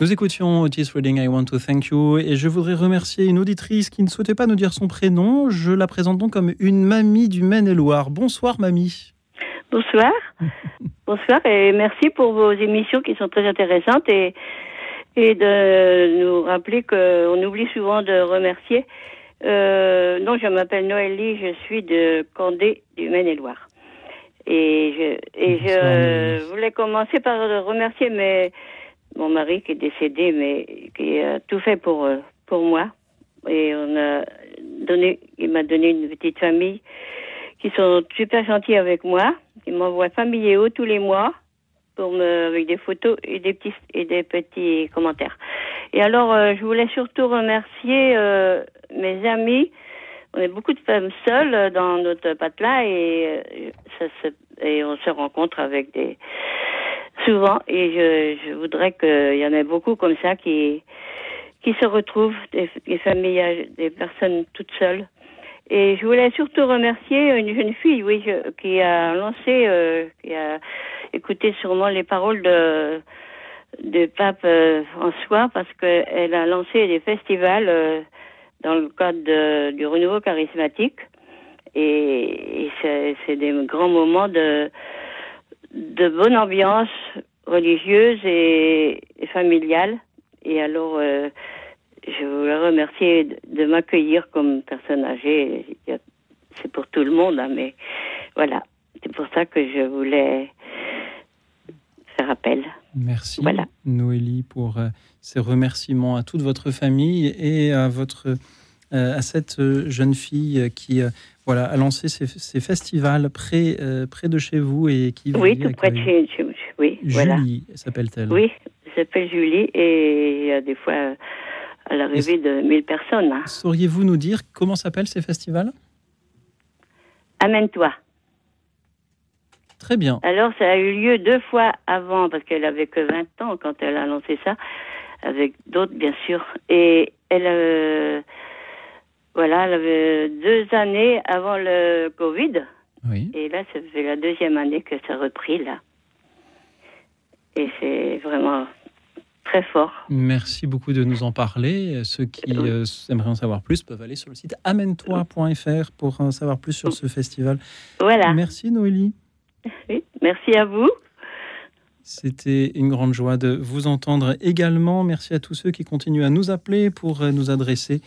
Nous écoutions Otis Redding, I Want to Thank You, et je voudrais remercier une auditrice qui ne souhaitait pas nous dire son prénom. Je la présente donc comme une mamie du Maine-et-Loire. Bonsoir, mamie. Bonsoir. Bonsoir et merci pour vos émissions qui sont très intéressantes et, et de nous rappeler qu'on oublie souvent de remercier. Euh, non, je m'appelle Noélie, je suis de Condé du Maine-et-Loire. Et je, et je voulais commencer par remercier mes, mon mari qui est décédé, mais qui a tout fait pour, euh, pour moi. Et on a donné, il m'a donné une petite famille qui sont super gentils avec moi, qui m'envoient familiaux tous les mois pour me, avec des photos et des petits et des petits commentaires. Et alors, euh, je voulais surtout remercier euh, mes amis. On est beaucoup de femmes seules dans notre patelin et euh, ça se, et on se rencontre avec des souvent et je, je voudrais qu'il y en ait beaucoup comme ça qui qui se retrouvent des, des familles des personnes toutes seules. Et je voulais surtout remercier une jeune fille, oui, je, qui a lancé, euh, qui a écouté sûrement les paroles de de pape euh, François parce qu'elle a lancé des festivals euh, dans le cadre de, du renouveau charismatique. Et, et c'est, c'est des grands moments de de bonne ambiance religieuse et, et familiale et alors euh, je voulais remercier de, de m'accueillir comme personne âgée. C'est pour tout le monde, hein, mais voilà. C'est pour ça que je voulais faire appel. Merci, Noélie, pour euh, ces remerciements à toute votre famille et à, votre, à cette euh, jeune fille qui euh, voilà, a lancé ces, ces festivals près, euh, près de chez vous et qui Oui, tout près de chez, chez- Oui, voilà. Julie s'appelle-t-elle. Oui, elle s'appelle Julie et il y a des fois euh, à l'arrivée de 1000 personnes. hein. Sauriez-vous nous dire comment s'appellent ces festivals? Amène-toi. Très bien. Alors, ça a eu lieu deux fois avant, parce qu'elle avait que 20 ans quand elle a lancé ça, avec d'autres, bien sûr. Et elle, euh, voilà, elle avait deux années avant le Covid. Oui. Et là, ça fait la deuxième année que ça a repris, là. Et c'est vraiment très fort. Merci beaucoup de nous en parler. Ceux qui euh, aimeraient en savoir plus peuvent aller sur le site amène-toi.fr pour en savoir plus sur ce festival. Voilà. Merci Noélie. Oui, merci à vous. C'était une grande joie de vous entendre également. Merci à tous ceux qui continuent à nous appeler pour euh, nous adresser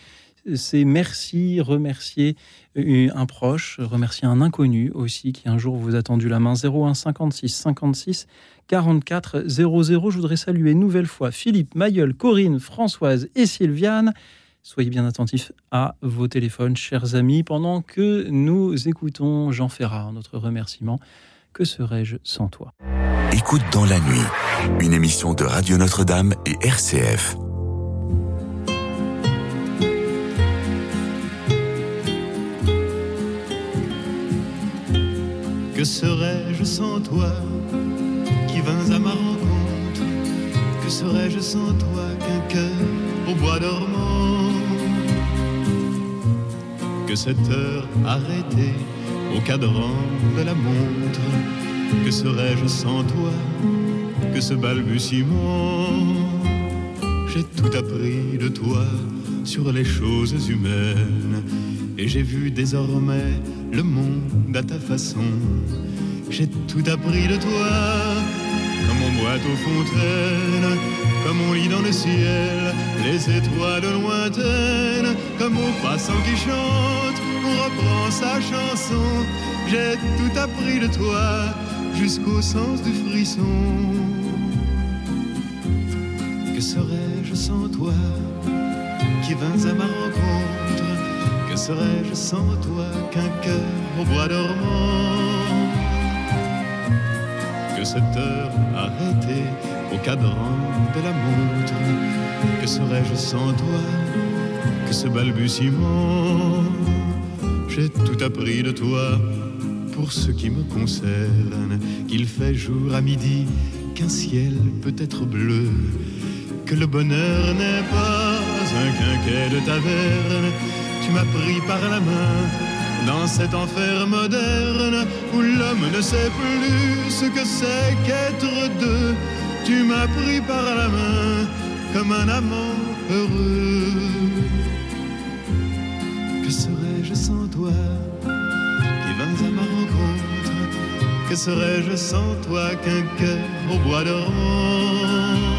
ces merci, remercier euh, un proche, remercier un inconnu aussi qui un jour vous a tendu la main. 01 56 56 44 00. Je voudrais saluer une nouvelle fois Philippe, Mayol, Corinne, Françoise et Sylviane. Soyez bien attentifs à vos téléphones, chers amis, pendant que nous écoutons Jean Ferrat, notre remerciement. Que serais-je sans toi? Écoute dans la nuit, une émission de Radio Notre-Dame et RCF. Que serais-je sans toi qui vins à ma rencontre? Que serais-je sans toi qu'un cœur au bois dormant? Que cette heure arrêtée au cadran de la montre? Que serais-je sans toi que ce balbutiement? J'ai tout appris de toi sur les choses humaines et j'ai vu désormais le monde à ta façon. J'ai tout appris de toi, comme on boite aux fontaines, comme on lit dans le ciel les étoiles lointaines, comme au passant qui chante, on reprend sa chanson. J'ai tout appris de toi jusqu'au sens du frisson. Que serais-je sans toi qui vins à ma rencontre Que serais-je sans toi qu'un cœur au bois dormant Que cette heure arrêtée au cadran de la montre Que serais-je sans toi que ce balbutiement? J'ai tout appris de toi pour ce qui me concerne Qu'il fait jour à midi, qu'un ciel peut être bleu que le bonheur n'est pas un quinquet de taverne. Tu m'as pris par la main dans cet enfer moderne où l'homme ne sait plus ce que c'est qu'être deux. Tu m'as pris par la main comme un amant heureux. Que serais-je sans toi qui vins à ma rencontre? Que serais-je sans toi qu'un cœur au bois Que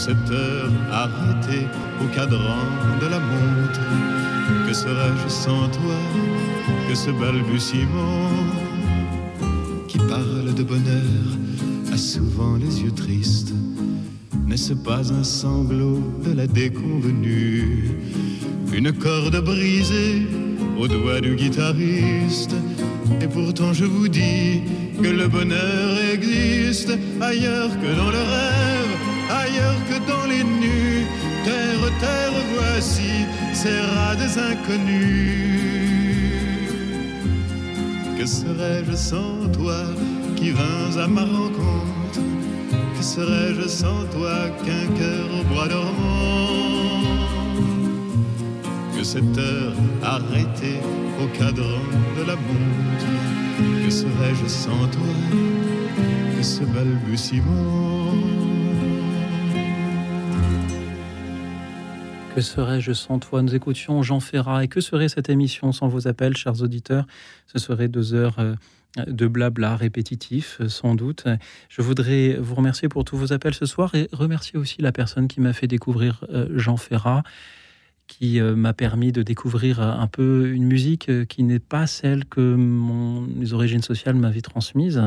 cette heure arrêtée au cadran de la montre. Que serais-je sans toi que ce balbutiement qui parle de bonheur a souvent les yeux tristes? N'est-ce pas un sanglot de la déconvenue? Une corde brisée au doigt du guitariste. Et pourtant je vous dis que le bonheur existe Ailleurs que dans le rêve, ailleurs que dans les nus Terre, terre, voici ces rats des inconnus Que serais-je sans toi qui vins à ma rencontre? Que serais-je sans toi qu'un cœur au bois dormant? Que cette heure arrêtée au cadran de la montre? Que serais-je sans toi que ce balbutiement? Que serais-je sans toi? Nous écoutions Jean Ferrat. Et que serait cette émission sans vos appels, chers auditeurs? Ce serait deux heures euh, de blabla répétitif, euh, sans doute. Je voudrais vous remercier pour tous vos appels ce soir et remercier aussi la personne qui m'a fait découvrir euh, Jean Ferrat, qui m'a permis de découvrir un peu une musique qui n'est pas celle que mon, mes origines sociales m'avaient transmise.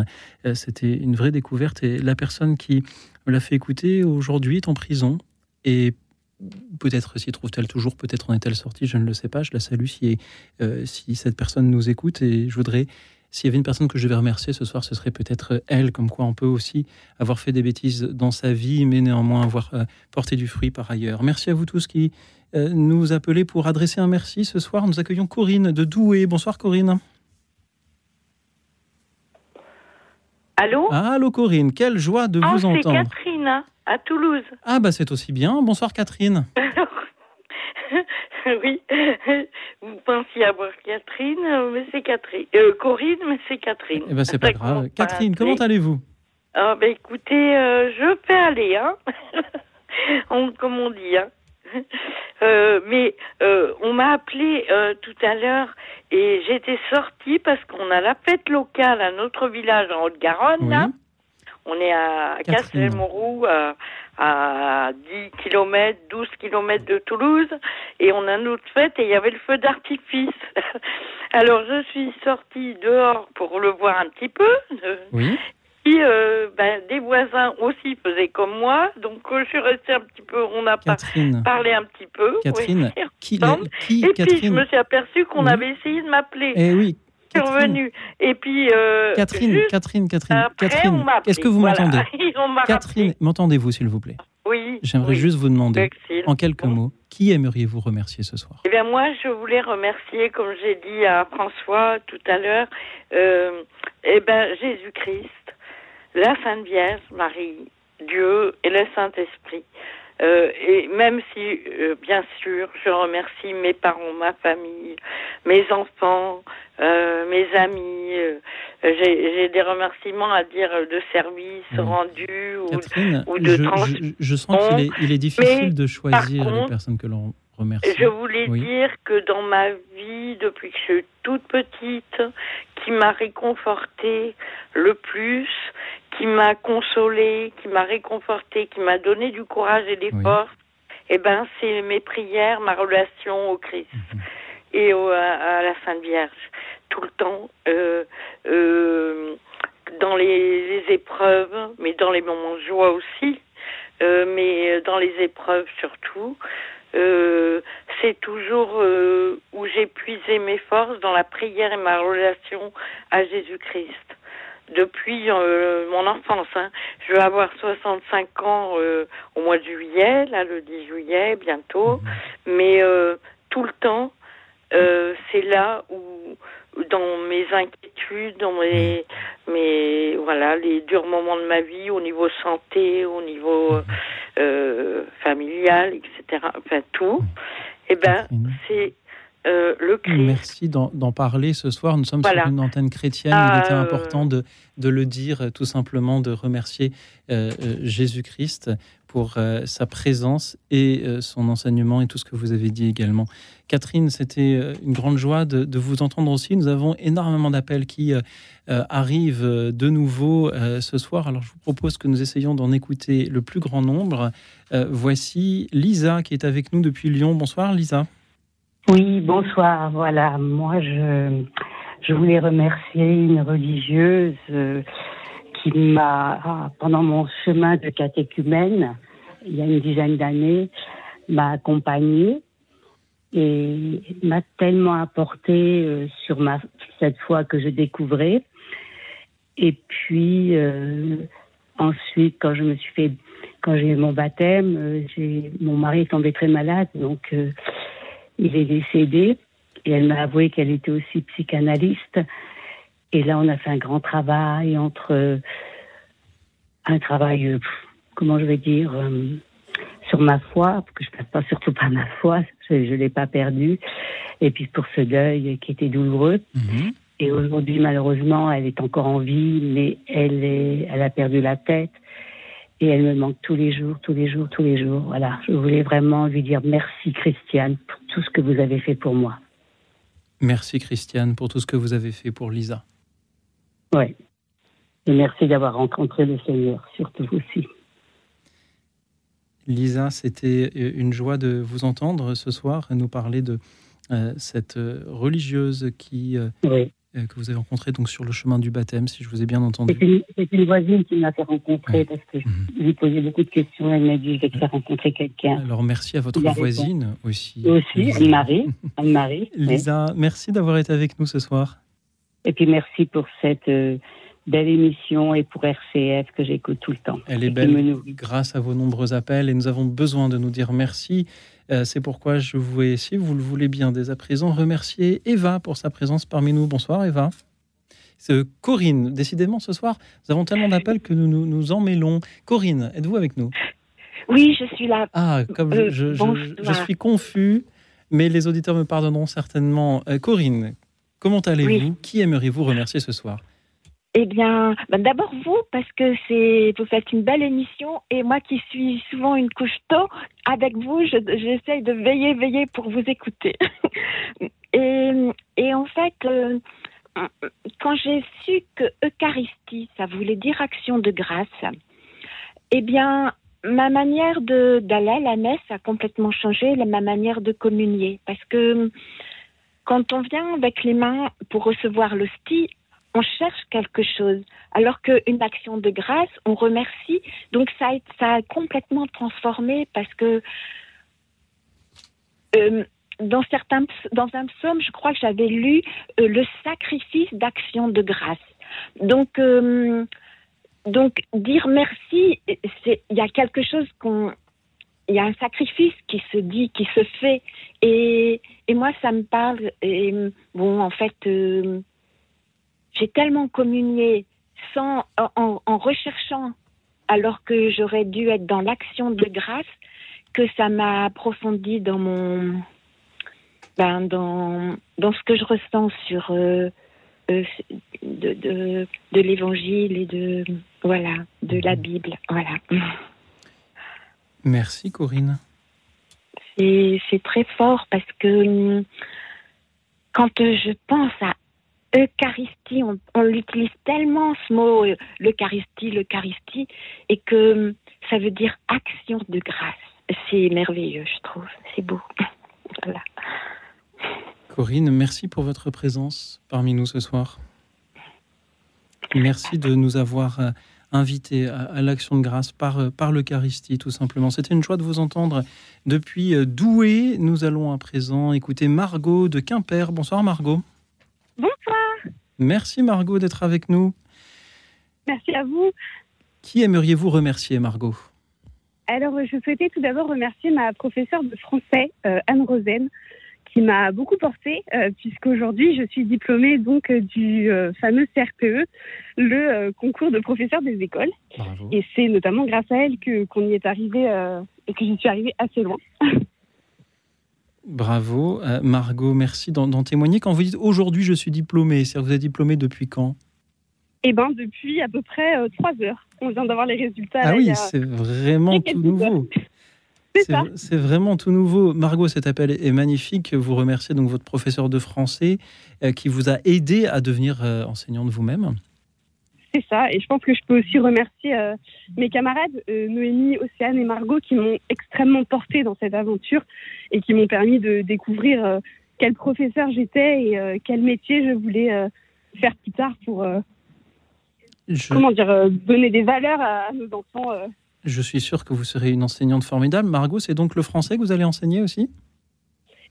C'était une vraie découverte et la personne qui me l'a fait écouter aujourd'hui est en prison et peut-être s'y trouve-t-elle toujours, peut-être en est-elle sortie, je ne le sais pas. Je la salue si, euh, cette personne nous écoute et je voudrais, s'il y avait une personne que je devais remercier ce soir, ce serait peut-être elle, comme quoi on peut aussi avoir fait des bêtises dans sa vie, mais néanmoins avoir euh, porté du fruit par ailleurs. Merci à vous tous qui euh, nous appelez pour adresser un merci ce soir. Nous accueillons Corinne de Douai. Bonsoir Corinne. Allô Allô Corinne, quelle joie de Ah, vous c'est entendre. Catherine, à Toulouse. Ah bah c'est aussi bien. Bonsoir Catherine. oui, vous pensiez avoir Catherine, mais c'est Catherine. Euh, Corinne, mais c'est Catherine. Eh ben c'est pas grave. Catherine, comment allez-vous? Ah, ben écoutez, euh, je peux aller, hein. on, comme on dit, hein. Euh, mais euh, on m'a appelé euh, tout à l'heure et j'étais sortie parce qu'on a la fête locale à notre village en Haute-Garonne. là. On est à. Castelmourou, à, à 10 km, 12 km de Toulouse, et on a notre fête et il y avait le feu d'artifice. Alors je suis sortie dehors pour le voir un petit peu. Oui. Puis, euh, ben, des voisins aussi faisaient comme moi, donc euh, je suis restée un petit peu, on a parlé un petit peu. Catherine, oui, qui- qui- et puis je me suis aperçue qu'on Oui. avait essayé de m'appeler. Eh oui, revenue. Et puis, euh, Catherine, Catherine, Catherine, après, Catherine, est-ce que vous m'entendez Catherine, m'entendez-vous s'il vous plaît? Oui. J'aimerais oui. juste vous demander, en quelques mots, qui aimeriez-vous remercier ce soir? Eh bien, moi, je voulais remercier, comme j'ai dit à François tout à l'heure, euh, eh ben, Jésus-Christ, la Sainte Vierge, Marie, Dieu et le Saint-Esprit. Euh, et même si, euh, bien sûr, je remercie mes parents, ma famille, mes enfants, euh, mes amis, j'ai des remerciements à dire de service rendu ou, Catherine, ou de je, trans- je- je sens qu'il est, il est difficile Mais, de choisir les personnes que l'on remercie. je voulais Oui. dire que dans ma vie, depuis que je suis toute petite, qui m'a réconfortée le plus, qui m'a consolée, qui m'a réconfortée, qui m'a donné du courage et des forces, eh ben, c'est mes prières, ma relation au Christ Mhm. et au- à, à la Sainte Vierge. Tout le temps, euh, euh, dans les, les épreuves, mais dans les moments de joie aussi, euh, mais dans les épreuves surtout. Euh, c'est toujours euh, où j'ai puisé mes forces dans la prière et ma relation à Jésus-Christ. Depuis euh, mon enfance, hein. je vais avoir 65 ans euh, au mois de juillet, là le 10 juillet bientôt, mais euh, tout le temps, c'est là où dans mes inquiétudes, dans mes, mes voilà les durs moments de ma vie au niveau santé, au niveau euh, familial, etc. Enfin tout. Eh ben c'est euh, le Christ. Merci d'en parler ce soir. Nous sommes Voilà. sur une antenne chrétienne. Il était Euh, important de, de le dire, euh, tout simplement, de remercier euh, Jésus-Christ pour euh, sa présence et son enseignement et tout ce que vous avez dit également. Catherine, c'était une grande joie de, de vous entendre aussi. Nous avons énormément d'appels qui arrivent de nouveau ce soir. Alors je vous propose que nous essayions d'en écouter le plus grand nombre. Voici Lisa qui est avec nous depuis Lyon. Bonsoir Lisa. Oui, bonsoir. Voilà, moi je, je voulais remercier une religieuse euh, qui m'a, ah, pendant mon chemin de catéchumène, il y a une dizaine d'années, m'a accompagnée et m'a tellement apporté euh, sur ma, cette foi que je découvrais. Et puis euh, ensuite, quand je me suis fait, quand j'ai eu mon baptême, euh, j'ai, mon mari est tombé très malade, donc il est décédé. Et elle m'a avoué qu'elle était aussi psychanalyste. Et là, on a fait un grand travail entre un travail, euh, comment je vais dire, euh, sur ma foi, parce que je ne perds pas surtout pas ma foi, je ne l'ai pas perdue. Et puis pour ce deuil qui était douloureux. Et aujourd'hui, malheureusement, elle est encore en vie, mais elle, est, elle a perdu la tête. Et elle me manque tous les jours, tous les jours, tous les jours. Voilà, je voulais vraiment lui dire merci, Christiane, pour tout ce que vous avez fait pour moi. Merci Christiane pour tout ce que vous avez fait pour Lisa. Oui. Et merci d'avoir rencontré le Seigneur, surtout aussi. Lisa, c'était euh, une joie de vous entendre ce soir nous parler de euh, cette euh, religieuse qui, euh, euh, que vous avez rencontrée donc sur le chemin du baptême, si je vous ai bien entendu. C'est une, voisine qui m'a fait rencontrer parce que je Mhm. lui posais beaucoup de questions. Elle m'a dit, je vais te faire rencontrer quelqu'un. Alors merci à votre voisine aussi. Aussi. Anne-Marie. Anne-Marie. oui. Lisa, merci d'avoir été avec nous ce soir. Et puis merci pour cette euh, belle émission et pour RCF que j'écoute tout le temps. Elle est belle grâce à vos nombreux appels et nous avons besoin de nous dire merci. Euh, C'est pourquoi je voulais, si vous le voulez bien, dès à présent, remercier Eva pour sa présence parmi nous. Bonsoir Eva. C'est Corinne. Décidément, ce soir, nous avons tellement d'appels que nous nous, nous emmêlons. Corinne, êtes-vous avec nous? Oui, je suis là. Ah, comme je, Euh, je- je- bonsoir. je suis confus, mais les auditeurs me pardonneront certainement. Euh, Corinne, comment allez-vous? Qui aimeriez-vous remercier ce soir? Eh bien, bah, d'abord vous, parce que c'est vous faites une belle émission et moi qui suis souvent une couche tôt, avec vous, je- j'essaye de veiller, veiller pour vous écouter. et, et en fait, euh, quand j'ai su que Eucharistie, ça voulait dire action de grâce, eh bien, ma manière d'aller à la messe a complètement changé, ma manière de communier, parce que quand on vient avec les mains pour recevoir l'hostie, on cherche quelque chose. Alors qu'une action de grâce, on remercie. Donc ça a, complètement transformé parce que euh, dans, certains, dans un psaume, je crois que j'avais lu euh, le sacrifice d'action de grâce. Donc, euh, donc dire merci, il y a quelque chose qu'on il y a un sacrifice qui se dit, qui se fait. Et, moi, ça me parle. Et bon, en fait, j'ai tellement communié sans, en- recherchant, alors que j'aurais dû être dans l'action de grâce, que ça m'a approfondi dans mon. Ben, dans, dans ce que je ressens sur. euh, euh, de, de, de l'évangile et de voilà de la Bible voilà Merci Corinne. c'est très fort parce que quand je pense à Eucharistie, on, l'utilise tellement ce mot, euh, l'Eucharistie, l'Eucharistie, et que hum, ça veut dire action de grâce. C'est merveilleux, je trouve. C'est beau. Corinne, merci pour votre présence parmi nous ce soir. Merci de nous avoir euh, invités à, l'action de grâce par, euh, par l'Eucharistie, tout simplement. C'était une joie de vous entendre depuis euh, Douai. Nous allons à présent écouter Margot de Quimper. Bonsoir Margot. Bonsoir. Merci Margot d'être avec nous. Merci à vous. Qui aimeriez-vous remercier, Margot? Alors, je souhaitais tout d'abord remercier ma professeure de français, euh, Anne Rosen, qui m'a beaucoup portée, euh, puisqu'aujourd'hui, je suis diplômée donc euh, du euh, fameux CRPE, le euh, concours de professeur des écoles. Et c'est notamment grâce à elle que qu'on y est arrivé et que je suis arrivée assez loin. Bravo. Euh, Margot, merci d'en témoigner. Quand vous dites aujourd'hui je suis diplômée, c'est-à-dire vous êtes diplômée depuis quand? Eh bien, depuis à peu près euh, trois heures. On vient d'avoir les résultats. Ah là, oui, a- c'est vraiment tout nouveau. C'est vraiment tout nouveau. Margot, cet appel est magnifique. Vous remerciez donc votre professeur de français euh, qui vous a aidé à devenir euh, enseignante vous-même. C'est ça. Et je pense que je peux aussi remercier euh, mes camarades, euh, Noémie, Océane et Margot, qui m'ont extrêmement portée dans cette aventure et qui m'ont permis de découvrir euh, quel professeur j'étais et quel métier je voulais faire plus tard pour, comment dire, donner des valeurs à, à nos enfants. Je suis sûr que vous serez une enseignante formidable. Margot, c'est donc le français que vous allez enseigner aussi?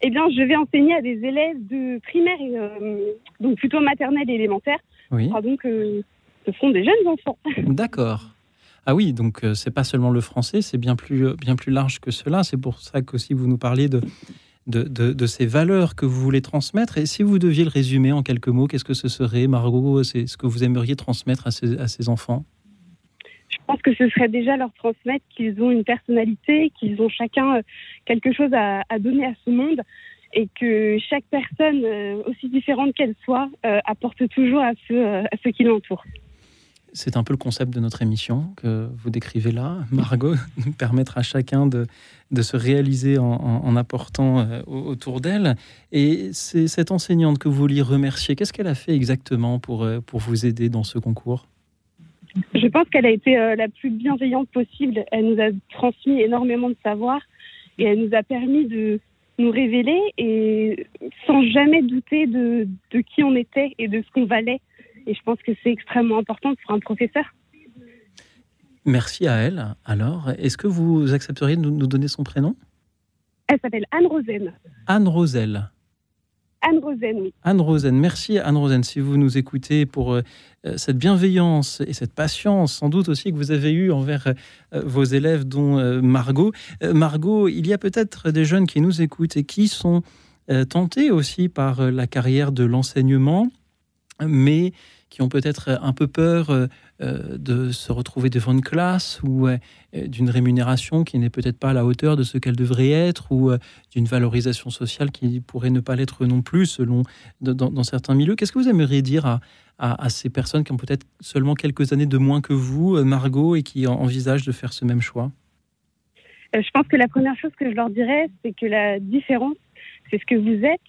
Eh bien, je vais enseigner à des élèves de primaire, et, donc plutôt maternelle et élémentaire. Oui. Donc, ce sont des jeunes enfants. D'accord. Ah oui, donc euh, c'est pas seulement le français, c'est bien plus, euh, bien plus large que cela. C'est pour ça qu'aussi vous nous parlez de, de, de- de ces valeurs que vous voulez transmettre. Et si vous deviez le résumer en quelques mots, qu'est-ce que ce serait, Margot C'est ce que vous aimeriez transmettre à ces, à ces enfants? Je pense que ce serait déjà leur transmettre qu'ils ont une personnalité, qu'ils ont chacun euh, quelque chose à, à donner à ce monde et que chaque personne, euh, aussi différente qu'elle soit, euh, apporte toujours à ceux, à ceux qui l'entourent. C'est un peu le concept de notre émission que vous décrivez là, Margot, permettre à chacun de, de se réaliser en, apportant euh, au- autour d'elle. Et c'est cette enseignante que vous vouliez remercier. Qu'est-ce qu'elle a fait exactement pour, euh, pour vous aider dans ce concours? Je pense qu'elle a été euh, la plus bienveillante possible. Elle nous a transmis énormément de savoir et elle nous a permis de nous révéler et sans jamais douter de, de qui on était et de ce qu'on valait. Et je pense que c'est extrêmement important pour un professeur. Merci à elle. Alors, est-ce que vous accepteriez de nous, donner son prénom? Elle s'appelle Anne Rosen. Anne Roselle. Anne Rosen, oui. Anne Rosen, merci Anne Rosen si vous nous écoutez pour euh, cette bienveillance et cette patience sans doute aussi que vous avez eue envers euh, vos élèves dont euh, Margot. Margot, il y a peut-être des jeunes qui nous écoutent et qui sont tentés aussi par la carrière de l'enseignement, mais qui ont peut-être un peu peur euh, euh, de se retrouver devant une classe ou euh, d'une rémunération qui n'est peut-être pas à la hauteur de ce qu'elle devrait être ou d'une valorisation sociale qui pourrait ne pas l'être non plus selon dans, certains milieux. Qu'est-ce que vous aimeriez dire à, ces personnes qui ont peut-être seulement quelques années de moins que vous, Margot, et qui en- envisagent de faire ce même choix? Je pense que la première chose que je leur dirais, c'est que la différence, c'est ce que vous êtes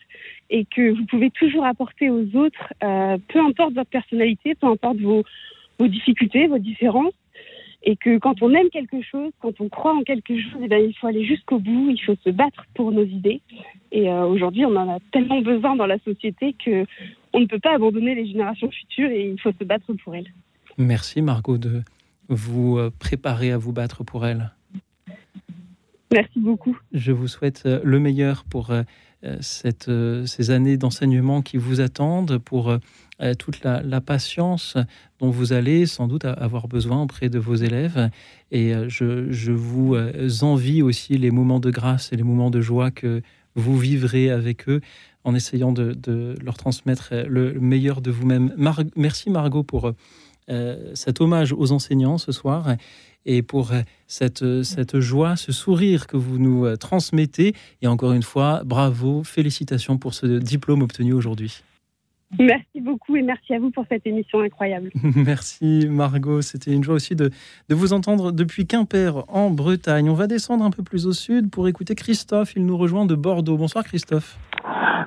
et que vous pouvez toujours apporter aux autres, euh, peu importe votre personnalité, peu importe vos, vos difficultés, vos différences. Et que quand on aime quelque chose, quand on croit en quelque chose, eh bien, il faut aller jusqu'au bout, il faut se battre pour nos idées. Et euh, aujourd'hui, on en a tellement besoin dans la société que on ne peut pas abandonner les générations futures et il faut se battre pour elles. Merci Margot de vous euh, préparer à vous battre pour elle. Merci beaucoup. Je vous souhaite le meilleur pour cette, euh, ces années d'enseignement qui vous attendent, pour euh, euh, toute la, patience dont vous allez sans doute avoir besoin auprès de vos élèves. Et euh, je, vous euh, envie aussi les moments de grâce et les moments de joie que vous vivrez avec eux en essayant de, leur transmettre euh, le meilleur de vous-même. Merci Margot pour euh, cet hommage aux enseignants ce soir et pour euh, cette, euh, cette joie, ce sourire que vous nous euh, transmettez. Et encore une fois, bravo, félicitations pour ce diplôme obtenu aujourd'hui. Merci beaucoup et merci à vous pour cette émission incroyable. Merci Margot, c'était une joie aussi de, de vous entendre depuis Quimper en Bretagne. On va descendre un peu plus au sud pour écouter Christophe, il nous rejoint de Bordeaux. Bonsoir Christophe.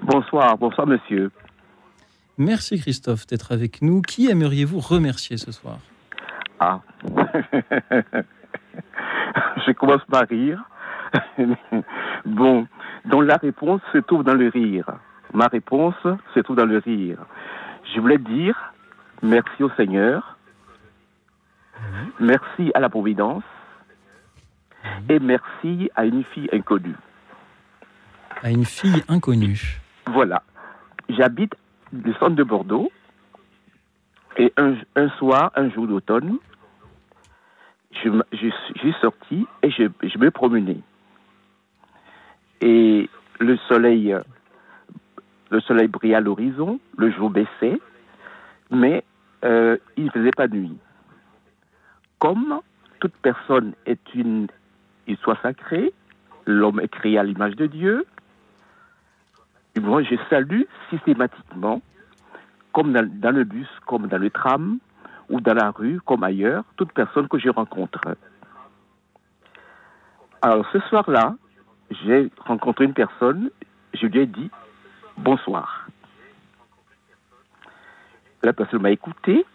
Bonsoir, bonsoir monsieur. Merci Christophe d'être avec nous. Qui aimeriez-vous remercier ce soir? Ah. Je commence par rire. bon, donc la réponse se trouve dans le rire. Ma réponse se trouve dans le rire. Je voulais dire merci au Seigneur, merci à la Providence et merci à une fille inconnue. À une fille inconnue. Voilà. J'habite le centre de Bordeaux et un, soir, un jour d'automne, je, je, suis sorti et je, je me promenais. Et le soleil, euh, le soleil brillait à l'horizon, le jour baissait, mais euh, il ne faisait pas nuit. Comme toute personne est une histoire sacrée, l'homme est créé à l'image de Dieu, moi, je salue systématiquement, comme dans, le bus, comme dans le tram, ou dans la rue, comme ailleurs, toute personne que je rencontre. Alors ce soir-là, j'ai rencontré une personne, je lui ai dit bonsoir. La personne m'a écouté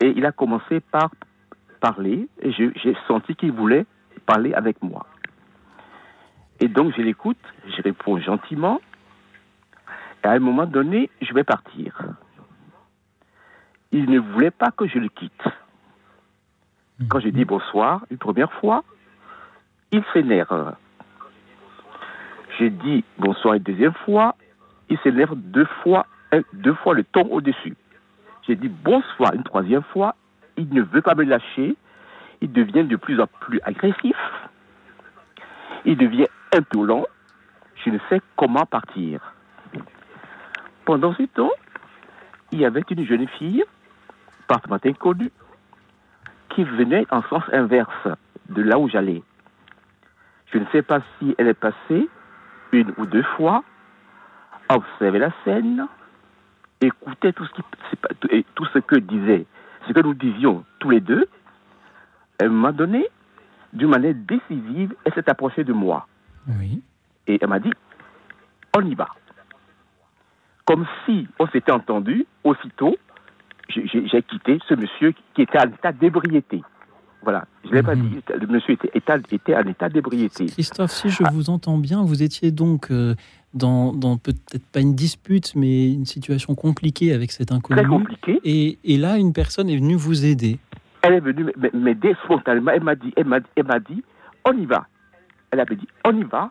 et il a commencé par parler et j'ai senti qu'il voulait parler avec moi. Et donc je l'écoute, je réponds gentiment à un moment donné, je vais partir. Il ne voulait pas que je le quitte. Quand je dis bonsoir une première fois, il s'énerve. Je dis bonsoir une deuxième fois, il s'énerve deux fois, deux fois le ton au-dessus. J'ai dit bonsoir une troisième fois, il ne veut pas me lâcher, il devient de plus en plus agressif, il devient insolent, je ne sais comment partir. Pendant ce temps, il y avait une jeune fille, parfaitement inconnue, qui venait en sens inverse de là où j'allais. Je ne sais pas si elle est passée une ou deux fois, observait la scène, écoutait tout ce, qui, et tout ce que disait, ce que nous disions tous les deux. Un moment donné, d'une manière décisive, elle s'est approchée de moi. Et elle m'a dit, on y va. Comme si on s'était entendu, aussitôt, j'ai- quitté ce monsieur qui était en état d'ébriété. Voilà, je ne l'ai pas dit, le monsieur était, était, était en état d'ébriété. Christophe, si je vous entends bien, vous étiez donc euh, dans, dans peut-être pas une dispute, mais une situation compliquée avec cet inconnu. Très compliquée. Et, et là, une personne est venue vous aider. Elle est venue m'aider spontanément. Elle m'a dit, elle m'a, elle m'a dit, on y va. Elle avait dit, on y va.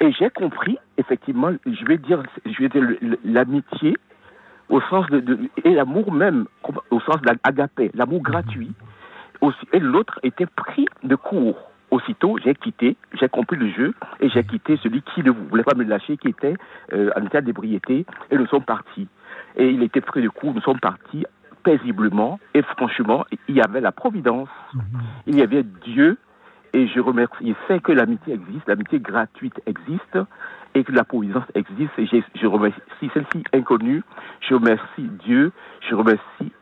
Et j'ai compris, effectivement, je vais dire, je vais dire l'amitié au sens de, de- et l'amour même, au sens de l'agapé, l'amour gratuit. Aussi, et l'autre était pris de court. Aussitôt, j'ai quitté, j'ai compris le jeu et j'ai quitté celui qui ne voulait pas me lâcher, qui était euh, en état d'ébriété, et nous sommes partis. Et il était pris de court, nous sommes partis paisiblement et franchement, il y avait la providence, il y avait Dieu, et je remercie, je sais que l'amitié existe, l'amitié gratuite existe, et que la providence existe, et je remercie celle-ci inconnue, je remercie Dieu, je remercie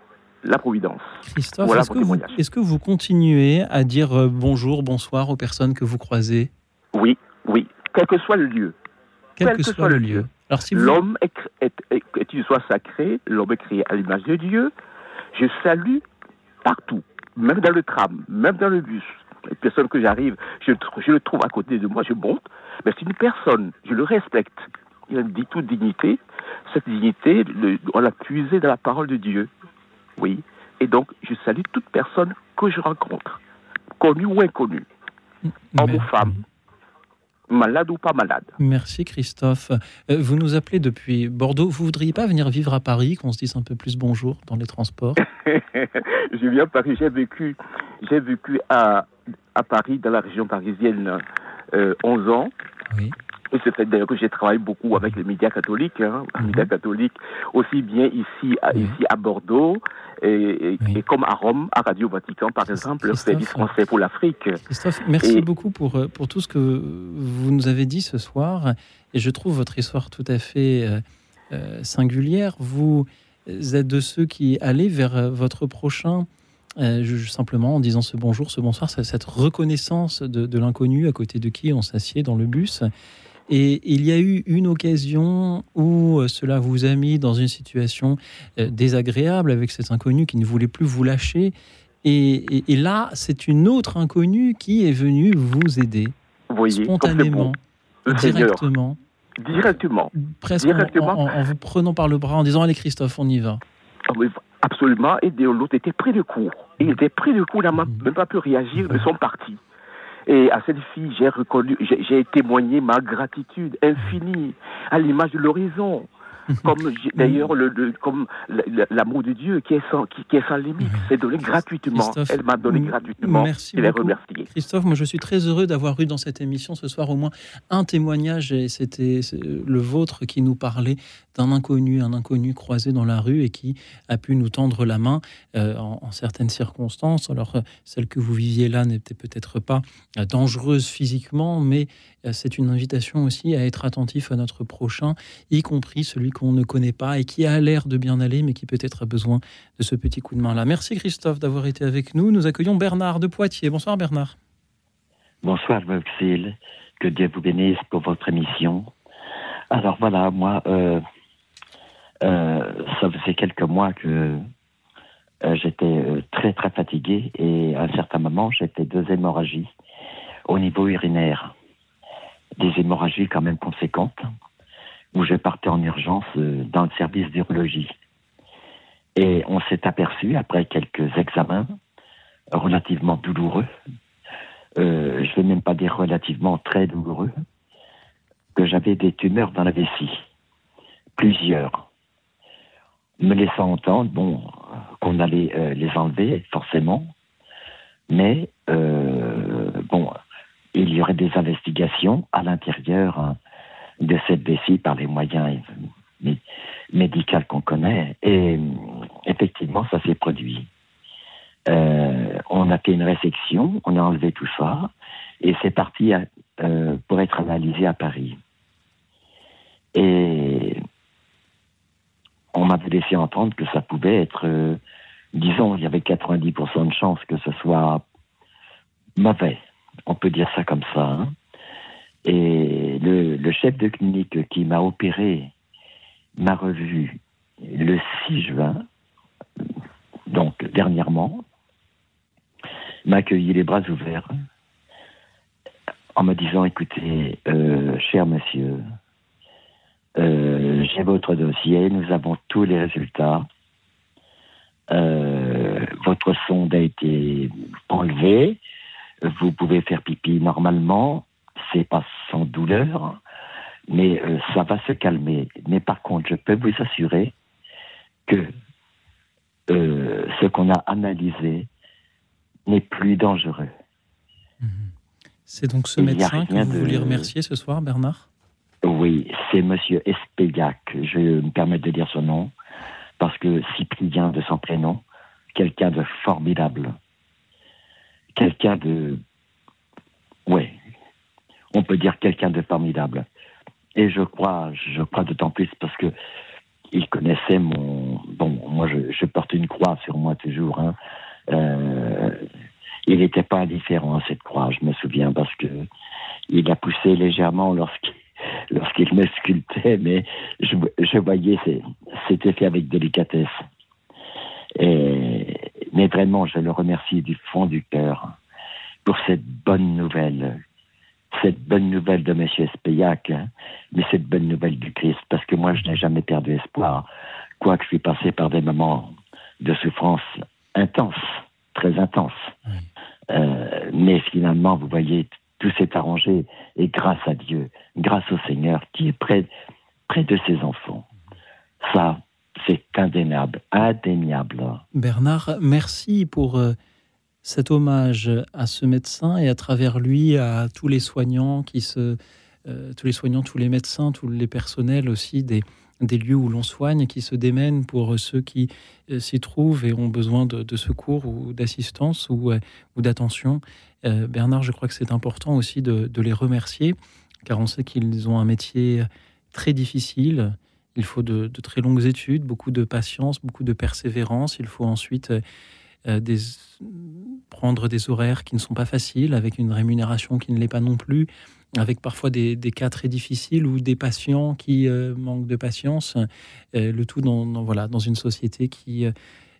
la providence. Christophe, voilà est-ce que, vous, témoignage. est-ce que vous continuez à dire euh, bonjour, bonsoir aux personnes que vous croisez? Oui, oui, quel que soit le lieu. Quel que soit le lieu. Alors, si vous- L'homme est, est, est, est une soit sacré, l'homme est créé à l'image de Dieu. Je salue partout, même dans le tram, même dans le bus. Les personnes que j'arrive, je, le tr- je le trouve à côté de moi, je monte, mais c'est une personne, je le respecte. Il a dit toute dignité. Cette dignité, le- on l'a puisée dans la parole de Dieu. Oui. Et donc, je salue toute personne que je rencontre, connue ou inconnue, homme ou femme, malade ou pas malade. Merci Christophe. Euh, vous nous appelez depuis Bordeaux. Vous voudriez pas venir vivre à Paris, qu'on se dise un peu plus bonjour dans les transports? Je viens de Paris, j'ai vécu, j'ai vécu à, à Paris, dans la région parisienne, euh, 11 ans. Et c'est fait d'ailleurs que j'ai travaillé beaucoup avec les médias catholiques, hein, les médias catholiques, aussi bien ici à, ici à Bordeaux et, et- et comme à Rome, à Radio Vatican par exemple, le service français pour l'Afrique. Christophe, merci Et- beaucoup pour, euh, pour tout ce que vous nous avez dit ce soir. Et je trouve votre histoire tout à fait euh, euh, singulière. Vous êtes de ceux qui allaient vers votre prochain, euh, simplement en disant ce bonjour, ce bonsoir, ce- cette reconnaissance de, de l'inconnu à côté de qui on s'assied dans le bus. Et il y a eu une occasion où euh, cela vous a mis dans une situation euh, désagréable avec cet inconnu qui ne voulait plus vous lâcher. Et, et- et là, c'est une autre inconnue qui est venue vous aider Vous voyez, spontanément, directement, Directement. presque en, en- en vous prenant par le bras en disant Allez, Christophe, on y va. Absolument. Et l'autre était pris de court. Il était pris de court, il n'a Mm. même pas pu réagir, ils sont partis. Et à cette fille, j'ai reconnu, j'ai témoigné ma gratitude infinie à l'image de l'horizon. comme d'ailleurs le, comme l'amour de Dieu qui est sans, qui, est sans limite. C'est donné gratuitement. Elle m'a donné gratuitement. Merci beaucoup. Christophe, moi je suis très heureux d'avoir eu dans cette émission ce soir au moins un témoignage, et c'était le vôtre qui nous parlait d'un inconnu, un inconnu croisé dans la rue et qui a pu nous tendre la main euh, en, certaines circonstances. Alors, euh, celle que vous viviez là n'était peut-être pas euh, dangereuse physiquement, mais c'est une invitation aussi à être attentif à notre prochain, y compris celui qu'on ne connaît pas et qui a l'air de bien aller, mais qui peut-être a besoin de ce petit coup de main-là. Merci Christophe d'avoir été avec nous. Nous accueillons Bernard de Poitiers. Bonsoir Bernard. Bonsoir Maxile. Que Dieu vous bénisse pour votre émission. Alors voilà, moi, euh, euh, ça faisait quelques mois que euh, j'étais très très fatigué et à un certain moment, fait deux hémorragies au niveau urinaire. Des hémorragies quand même conséquentes où je partais en urgence dans le service d'urologie. Et on s'est aperçu, après quelques examens relativement douloureux, euh, je ne vais même pas dire relativement très douloureux, que j'avais des tumeurs dans la vessie. Plusieurs. Me laissant entendre, bon, qu'on allait euh, les enlever, forcément. Mais, euh, bon, il y aurait des investigations à l'intérieur hein, de cette vessie par les moyens médicaux qu'on connaît. Et effectivement, ça s'est produit. Euh, on a fait une résection, on a enlevé tout ça, et c'est parti euh, pour être analysé à Paris. Et on m'avait laissé entendre que ça pouvait être, euh, disons, il y avait 90% de chances que ce soit mauvais. On peut dire ça comme ça. Hein. Et le, chef de clinique qui m'a opéré m'a revu le 6 juin, donc dernièrement, m'a accueilli les bras ouverts en me disant écoutez, euh, cher monsieur, euh, j'ai votre dossier, nous avons tous les résultats. Euh, votre sonde a été enlevée, vous pouvez faire pipi normalement, c'est pas sans douleur, mais ça va se calmer. Mais par contre, je peux vous assurer que ce qu'on a analysé n'est plus dangereux. C'est donc ce médecin que vous voulez remercier ce soir, Bernard? Oui, c'est Monsieur Espegac. Je me permets de dire son nom parce que Cyprien de son prénom, quelqu'un de formidable, quelqu'un de, ouais, on peut dire quelqu'un de formidable. Et je crois, je crois d'autant plus parce que il connaissait mon, bon, moi je, porte une croix sur moi toujours. Hein. Euh, il n'était pas indifférent à cette croix, je me souviens, parce que il a poussé légèrement lorsqu'il lorsqu'il me sculptait, mais je, je voyais c'était fait avec délicatesse. Et, mais vraiment, je le remercie du fond du cœur pour cette bonne nouvelle, cette bonne nouvelle de M. Espeillac, hein, mais cette bonne nouvelle du Christ, parce que moi, je n'ai jamais perdu espoir, quoique je suis passé par des moments de souffrance intense, très intense. Euh, mais finalement, vous voyez, tout s'est arrangé et grâce à Dieu, grâce au Seigneur qui est près, près de ses enfants. Ça, c'est indéniable, indéniable. Bernard, merci pour euh, cet hommage à ce médecin et à travers lui à tous les soignants qui se, euh, tous les soignants, tous les médecins, tous les personnels aussi des, lieux où l'on soigne, qui se démènent pour ceux qui euh, s'y trouvent et ont besoin de, secours ou d'assistance ou, d'attention. Bernard, je crois que c'est important aussi de, les remercier, car on sait qu'ils ont un métier très difficile. Il faut de, très longues études, beaucoup de patience, beaucoup de persévérance. Il faut ensuite des, prendre des horaires qui ne sont pas faciles, avec une rémunération qui ne l'est pas non plus avec parfois des, cas très difficiles ou des patients qui euh, manquent de patience, euh, le tout dans, voilà, dans une société qui euh,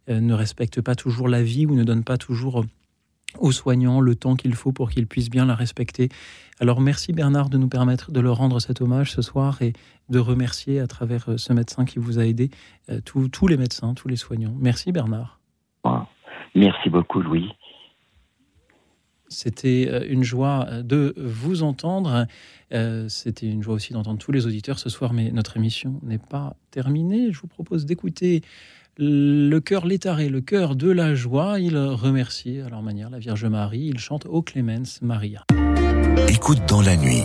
ne respecte pas toujours la vie ou ne donne pas toujours aux soignants le temps qu'il faut pour qu'ils puissent bien la respecter. Alors merci Bernard de nous permettre de leur rendre cet hommage ce soir et de remercier à travers ce médecin qui vous a aidé tous les médecins, tous les soignants. Merci Bernard. Merci beaucoup Louis. C'était euh, une joie de vous entendre. Euh, C'était une joie aussi d'entendre tous les auditeurs ce soir, mais notre émission n'est pas terminée. Je vous propose d'écouter le cœur létaré, le cœur de la joie. Il remercie à leur manière la Vierge Marie. Il chante Au Clémence Maria. Écoute dans la nuit,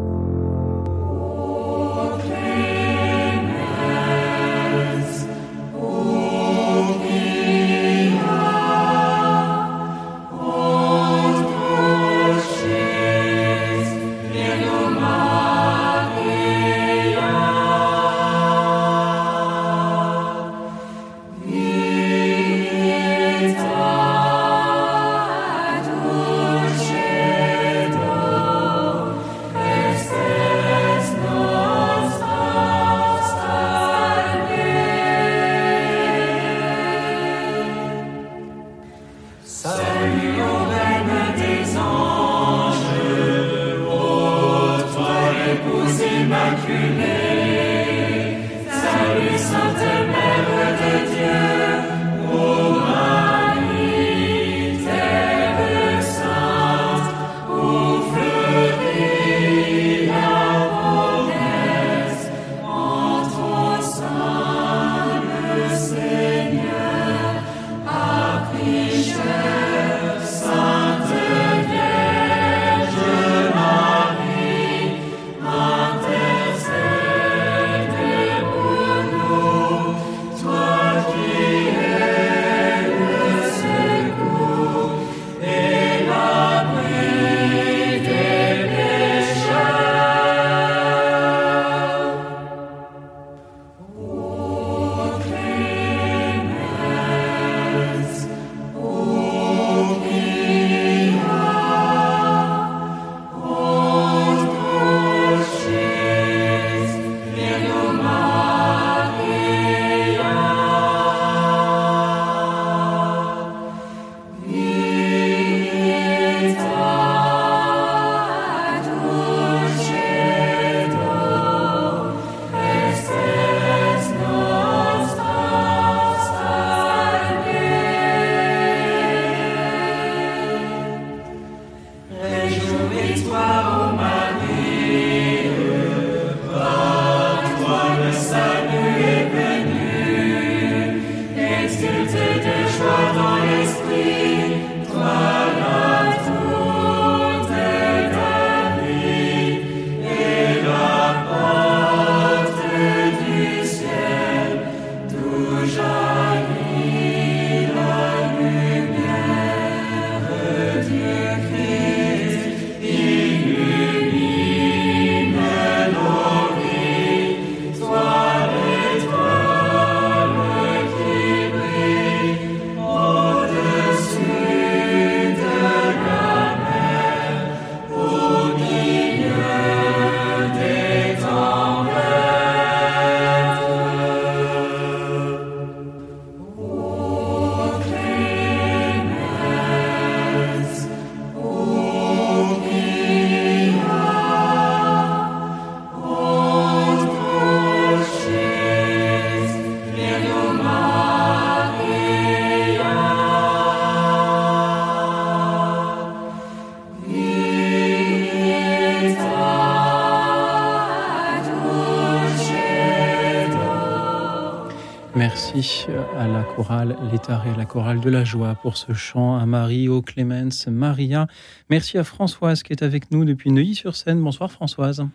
Merci à la chorale L'État et la chorale de la joie pour ce chant à Marie, au Clémence, Maria. Merci à Françoise qui est avec nous depuis Neuilly-sur-Seine. Bonsoir Françoise.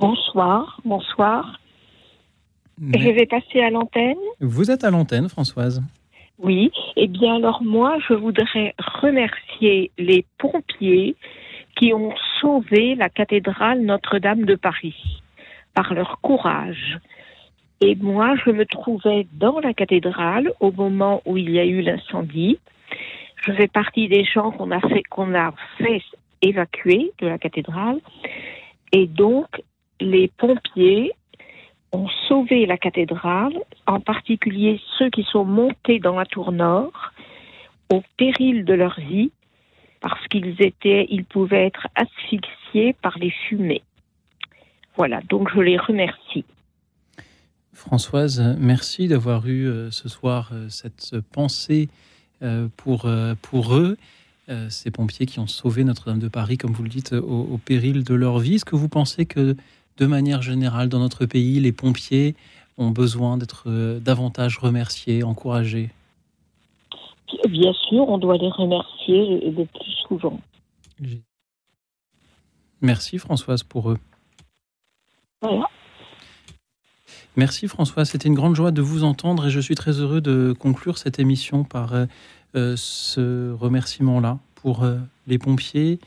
Bonsoir, bonsoir. Je vais passer à l'antenne. Vous êtes à l'antenne Françoise. Oui, eh bien alors moi je voudrais remercier les pompiers qui ont sauvé la cathédrale Notre-Dame de Paris par leur courage. Et moi, je me trouvais dans la cathédrale au moment où il y a eu l'incendie. Je fais partie des gens qu'on a fait, qu'on a fait évacuer de la cathédrale. Et donc, les pompiers ont sauvé la cathédrale, en particulier ceux qui sont montés dans la tour nord, au péril de leur vie, parce qu'ils étaient, ils pouvaient être asphyxiés par les fumées. Voilà, donc je les remercie. Françoise, merci d'avoir eu euh, ce soir euh, cette pensée euh, pour, euh, pour eux, ces pompiers qui ont sauvé Notre-Dame de Paris, comme vous le dites, au, au péril de leur vie. Est-ce que vous pensez que, de manière générale, dans notre pays, les pompiers ont besoin d'être davantage remerciés, encouragés? Bien sûr, on doit les remercier le plus souvent. Merci Françoise pour eux. Voilà. Merci Françoise, c'était une grande joie de vous entendre et je suis très heureux de conclure cette émission par euh, euh, ce remerciement-là pour euh, les pompiers,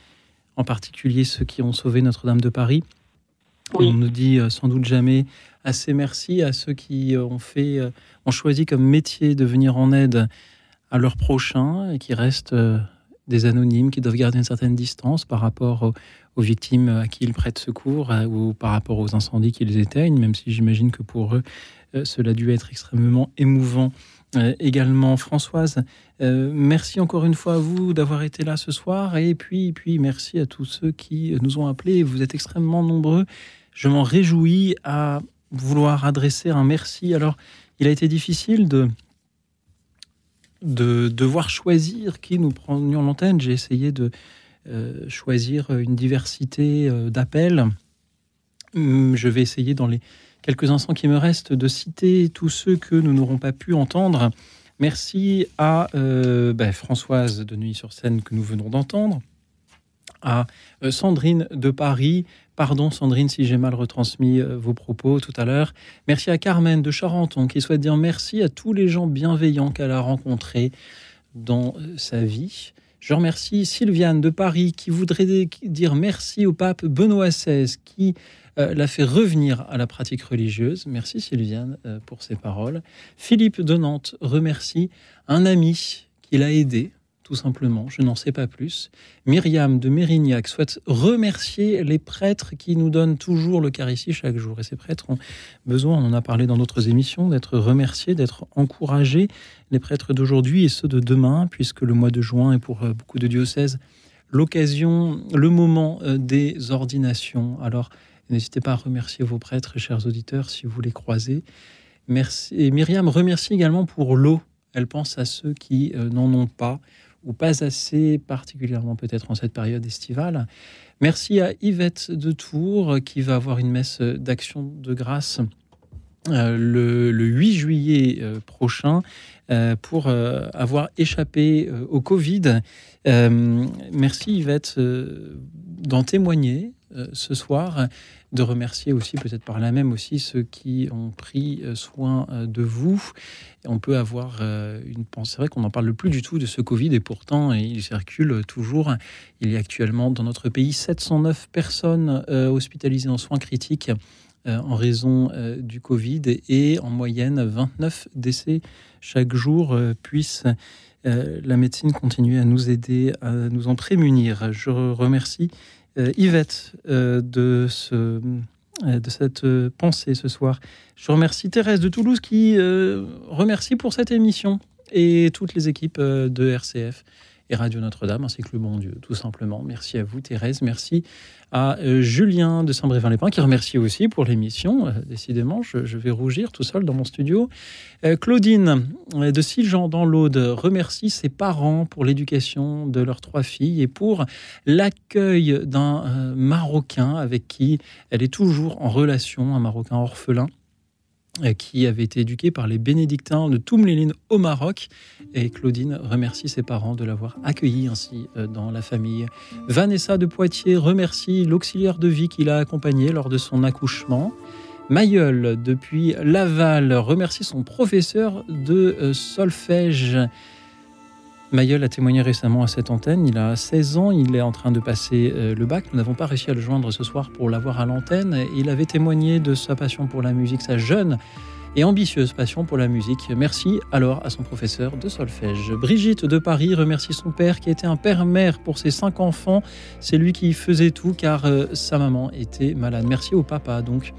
en particulier ceux qui ont sauvé Notre-Dame de Paris. On ne dit sans doute jamais assez merci à ceux qui ont fait, ont choisi comme métier de venir en aide à leurs prochains et qui restent des anonymes, qui doivent garder une certaine distance par rapport aux, aux victimes à qui ils prêtent secours euh, ou par rapport aux incendies qu'ils éteignent, même si j'imagine que pour eux, euh, cela a dû être extrêmement émouvant. Euh, également, Françoise, merci encore une fois à vous d'avoir été là ce soir et puis, puis merci à tous ceux qui nous ont appelés. Vous êtes extrêmement nombreux. Je m'en réjouis à vouloir adresser un merci. Alors, il a été difficile de, de devoir choisir qui nous prenions l'antenne. J'ai essayé de choisir une diversité euh, d'appels. Hum, Je vais essayer dans les quelques instants qui me restent de citer tous ceux que nous n'aurons pas pu entendre. Merci à euh, ben, Françoise de Neuilly-sur-Seine que nous venons d'entendre, à euh, Sandrine de Paris. Pardon Sandrine si j'ai mal retransmis euh, vos propos tout à l'heure. Merci à Carmen de Charenton qui souhaite dire merci à tous les gens bienveillants qu'elle a rencontrés dans euh, sa vie. Je remercie Sylviane de Paris qui voudrait dire merci au pape Benoît XVI qui euh, l'a fait revenir à la pratique religieuse. Merci Sylviane euh, pour ces paroles. Philippe de Nantes remercie un ami qui l'a aidé, tout simplement, je n'en sais pas plus. Myriam de Mérignac souhaite remercier les prêtres qui nous donnent toujours l'Eucharistie chaque jour. Et ces prêtres ont besoin, on en a parlé dans d'autres émissions, d'être remerciés, d'être encouragés. Les prêtres d'aujourd'hui et ceux de demain, puisque le mois de juin est pour euh, beaucoup de diocèses l'occasion, le moment euh, des ordinations. Alors, n'hésitez pas à remercier vos prêtres, chers auditeurs, si vous les croisez. Merci. Et Myriam remercie également pour l'eau. Elle pense à ceux qui euh, n'en ont pas ou pas assez, particulièrement peut-être en cette période estivale. Merci à Yvette de Tours qui va avoir une messe d'action de grâce euh, le, le 8 juillet euh, prochain euh, pour avoir échappé au Covid. Merci Yvette d'en témoigner ce soir, de remercier aussi peut-être par là même aussi ceux qui ont pris euh, soin euh, de vous. On peut avoir euh, une pensée, c'est vrai qu'on n'en parle plus du tout de ce Covid et pourtant il circule toujours. Il y a actuellement dans notre pays 709 personnes euh, hospitalisées en soins critiques euh, en raison euh, du Covid et en moyenne 29 décès chaque jour. Euh, puisse euh, la médecine continuer à nous aider, à nous en prémunir. Je remercie euh, Yvette euh, de, ce, euh, de cette euh, pensée ce soir. Je remercie Thérèse de Toulouse qui euh, remercie pour cette émission et toutes les équipes euh, de RCF et Radio Notre-Dame, ainsi que le bon Dieu, tout simplement. Merci à vous, Thérèse. Merci à euh, Julien de Saint-Brévin-les-Pins, qui remercie aussi pour l'émission. Euh, décidément, je, vais rougir tout seul dans mon studio. Euh, Claudine de Siljean dans l'Aude remercie ses parents pour l'éducation de leurs trois filles et pour l'accueil d'un Marocain avec qui elle est toujours en relation, un Marocain orphelin qui avait été éduqué par les bénédictins de Toumléline au Maroc. Et Claudine remercie ses parents de l'avoir accueilli ainsi euh, dans la famille. Vanessa de Poitiers remercie l'auxiliaire de vie qui l'a accompagné lors de son accouchement. Mayol, depuis Laval, remercie son professeur de euh, solfège. Mayol a témoigné récemment à cette antenne. Il a 16 ans, il est en train de passer euh, le bac. Nous n'avons pas réussi à le joindre ce soir pour l'avoir à l'antenne. Il avait témoigné de sa passion pour la musique, sa jeune et ambitieuse passion pour la musique. Merci alors à son professeur de solfège. Brigitte de Paris remercie son père qui était un père-mère pour ses cinq enfants. C'est lui qui faisait tout car euh, sa maman était malade. Merci au papa donc.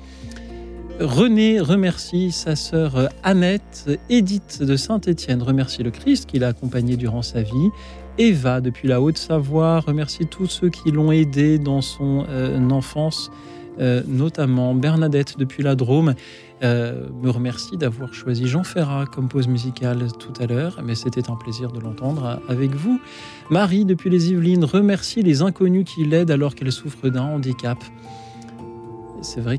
René remercie sa sœur Annette. Édith de Saint-Étienne remercie le Christ qui l'a accompagné durant sa vie. Eva, depuis la Haute-Savoie, remercie tous ceux qui l'ont aidé dans son euh, enfance, euh, notamment Bernadette depuis la Drôme. euh, me remercie d'avoir choisi Jean Ferrat comme pause musicale tout à l'heure, mais c'était un plaisir de l'entendre avec vous. Marie, depuis les Yvelines, remercie les inconnus qui l'aident alors qu'elle souffre d'un handicap. C'est vrai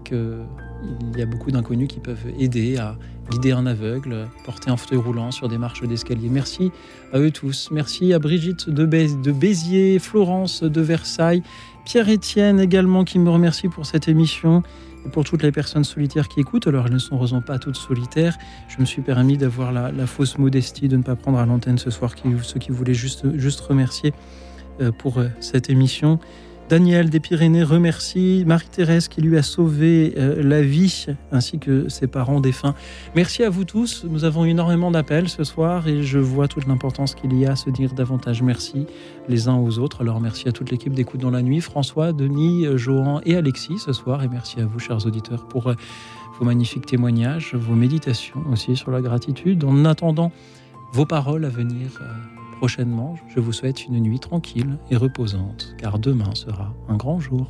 qu'il y a beaucoup d'inconnus qui peuvent aider à guider un aveugle, porter un fauteuil roulant sur des marches d'escalier. Merci à eux tous. Merci à Brigitte de, de Béziers, Florence de Versailles, Pierre-Étienne également qui me remercie pour cette émission et pour toutes les personnes solitaires qui écoutent. Alors elles ne sont heureusement pas toutes solitaires. Je me suis permis d'avoir la, fausse modestie de ne pas prendre à l'antenne ce soir qui, ceux qui voulaient juste, juste remercier euh, pour euh, cette émission. Daniel des Pyrénées remercie Marie-Thérèse qui lui a sauvé euh, la vie, ainsi que ses parents défunts. Merci à vous tous. Nous avons énormément d'appels ce soir et je vois toute l'importance qu'il y a à se dire davantage merci les uns aux autres. Alors merci à toute l'équipe d'écoute dans la nuit, François, Denis, euh, Johan et Alexis ce soir. Et merci à vous, chers auditeurs, pour euh, vos magnifiques témoignages, vos méditations aussi sur la gratitude. En attendant vos paroles à venir prochainement, je vous souhaite une nuit tranquille et reposante, car demain sera un grand jour.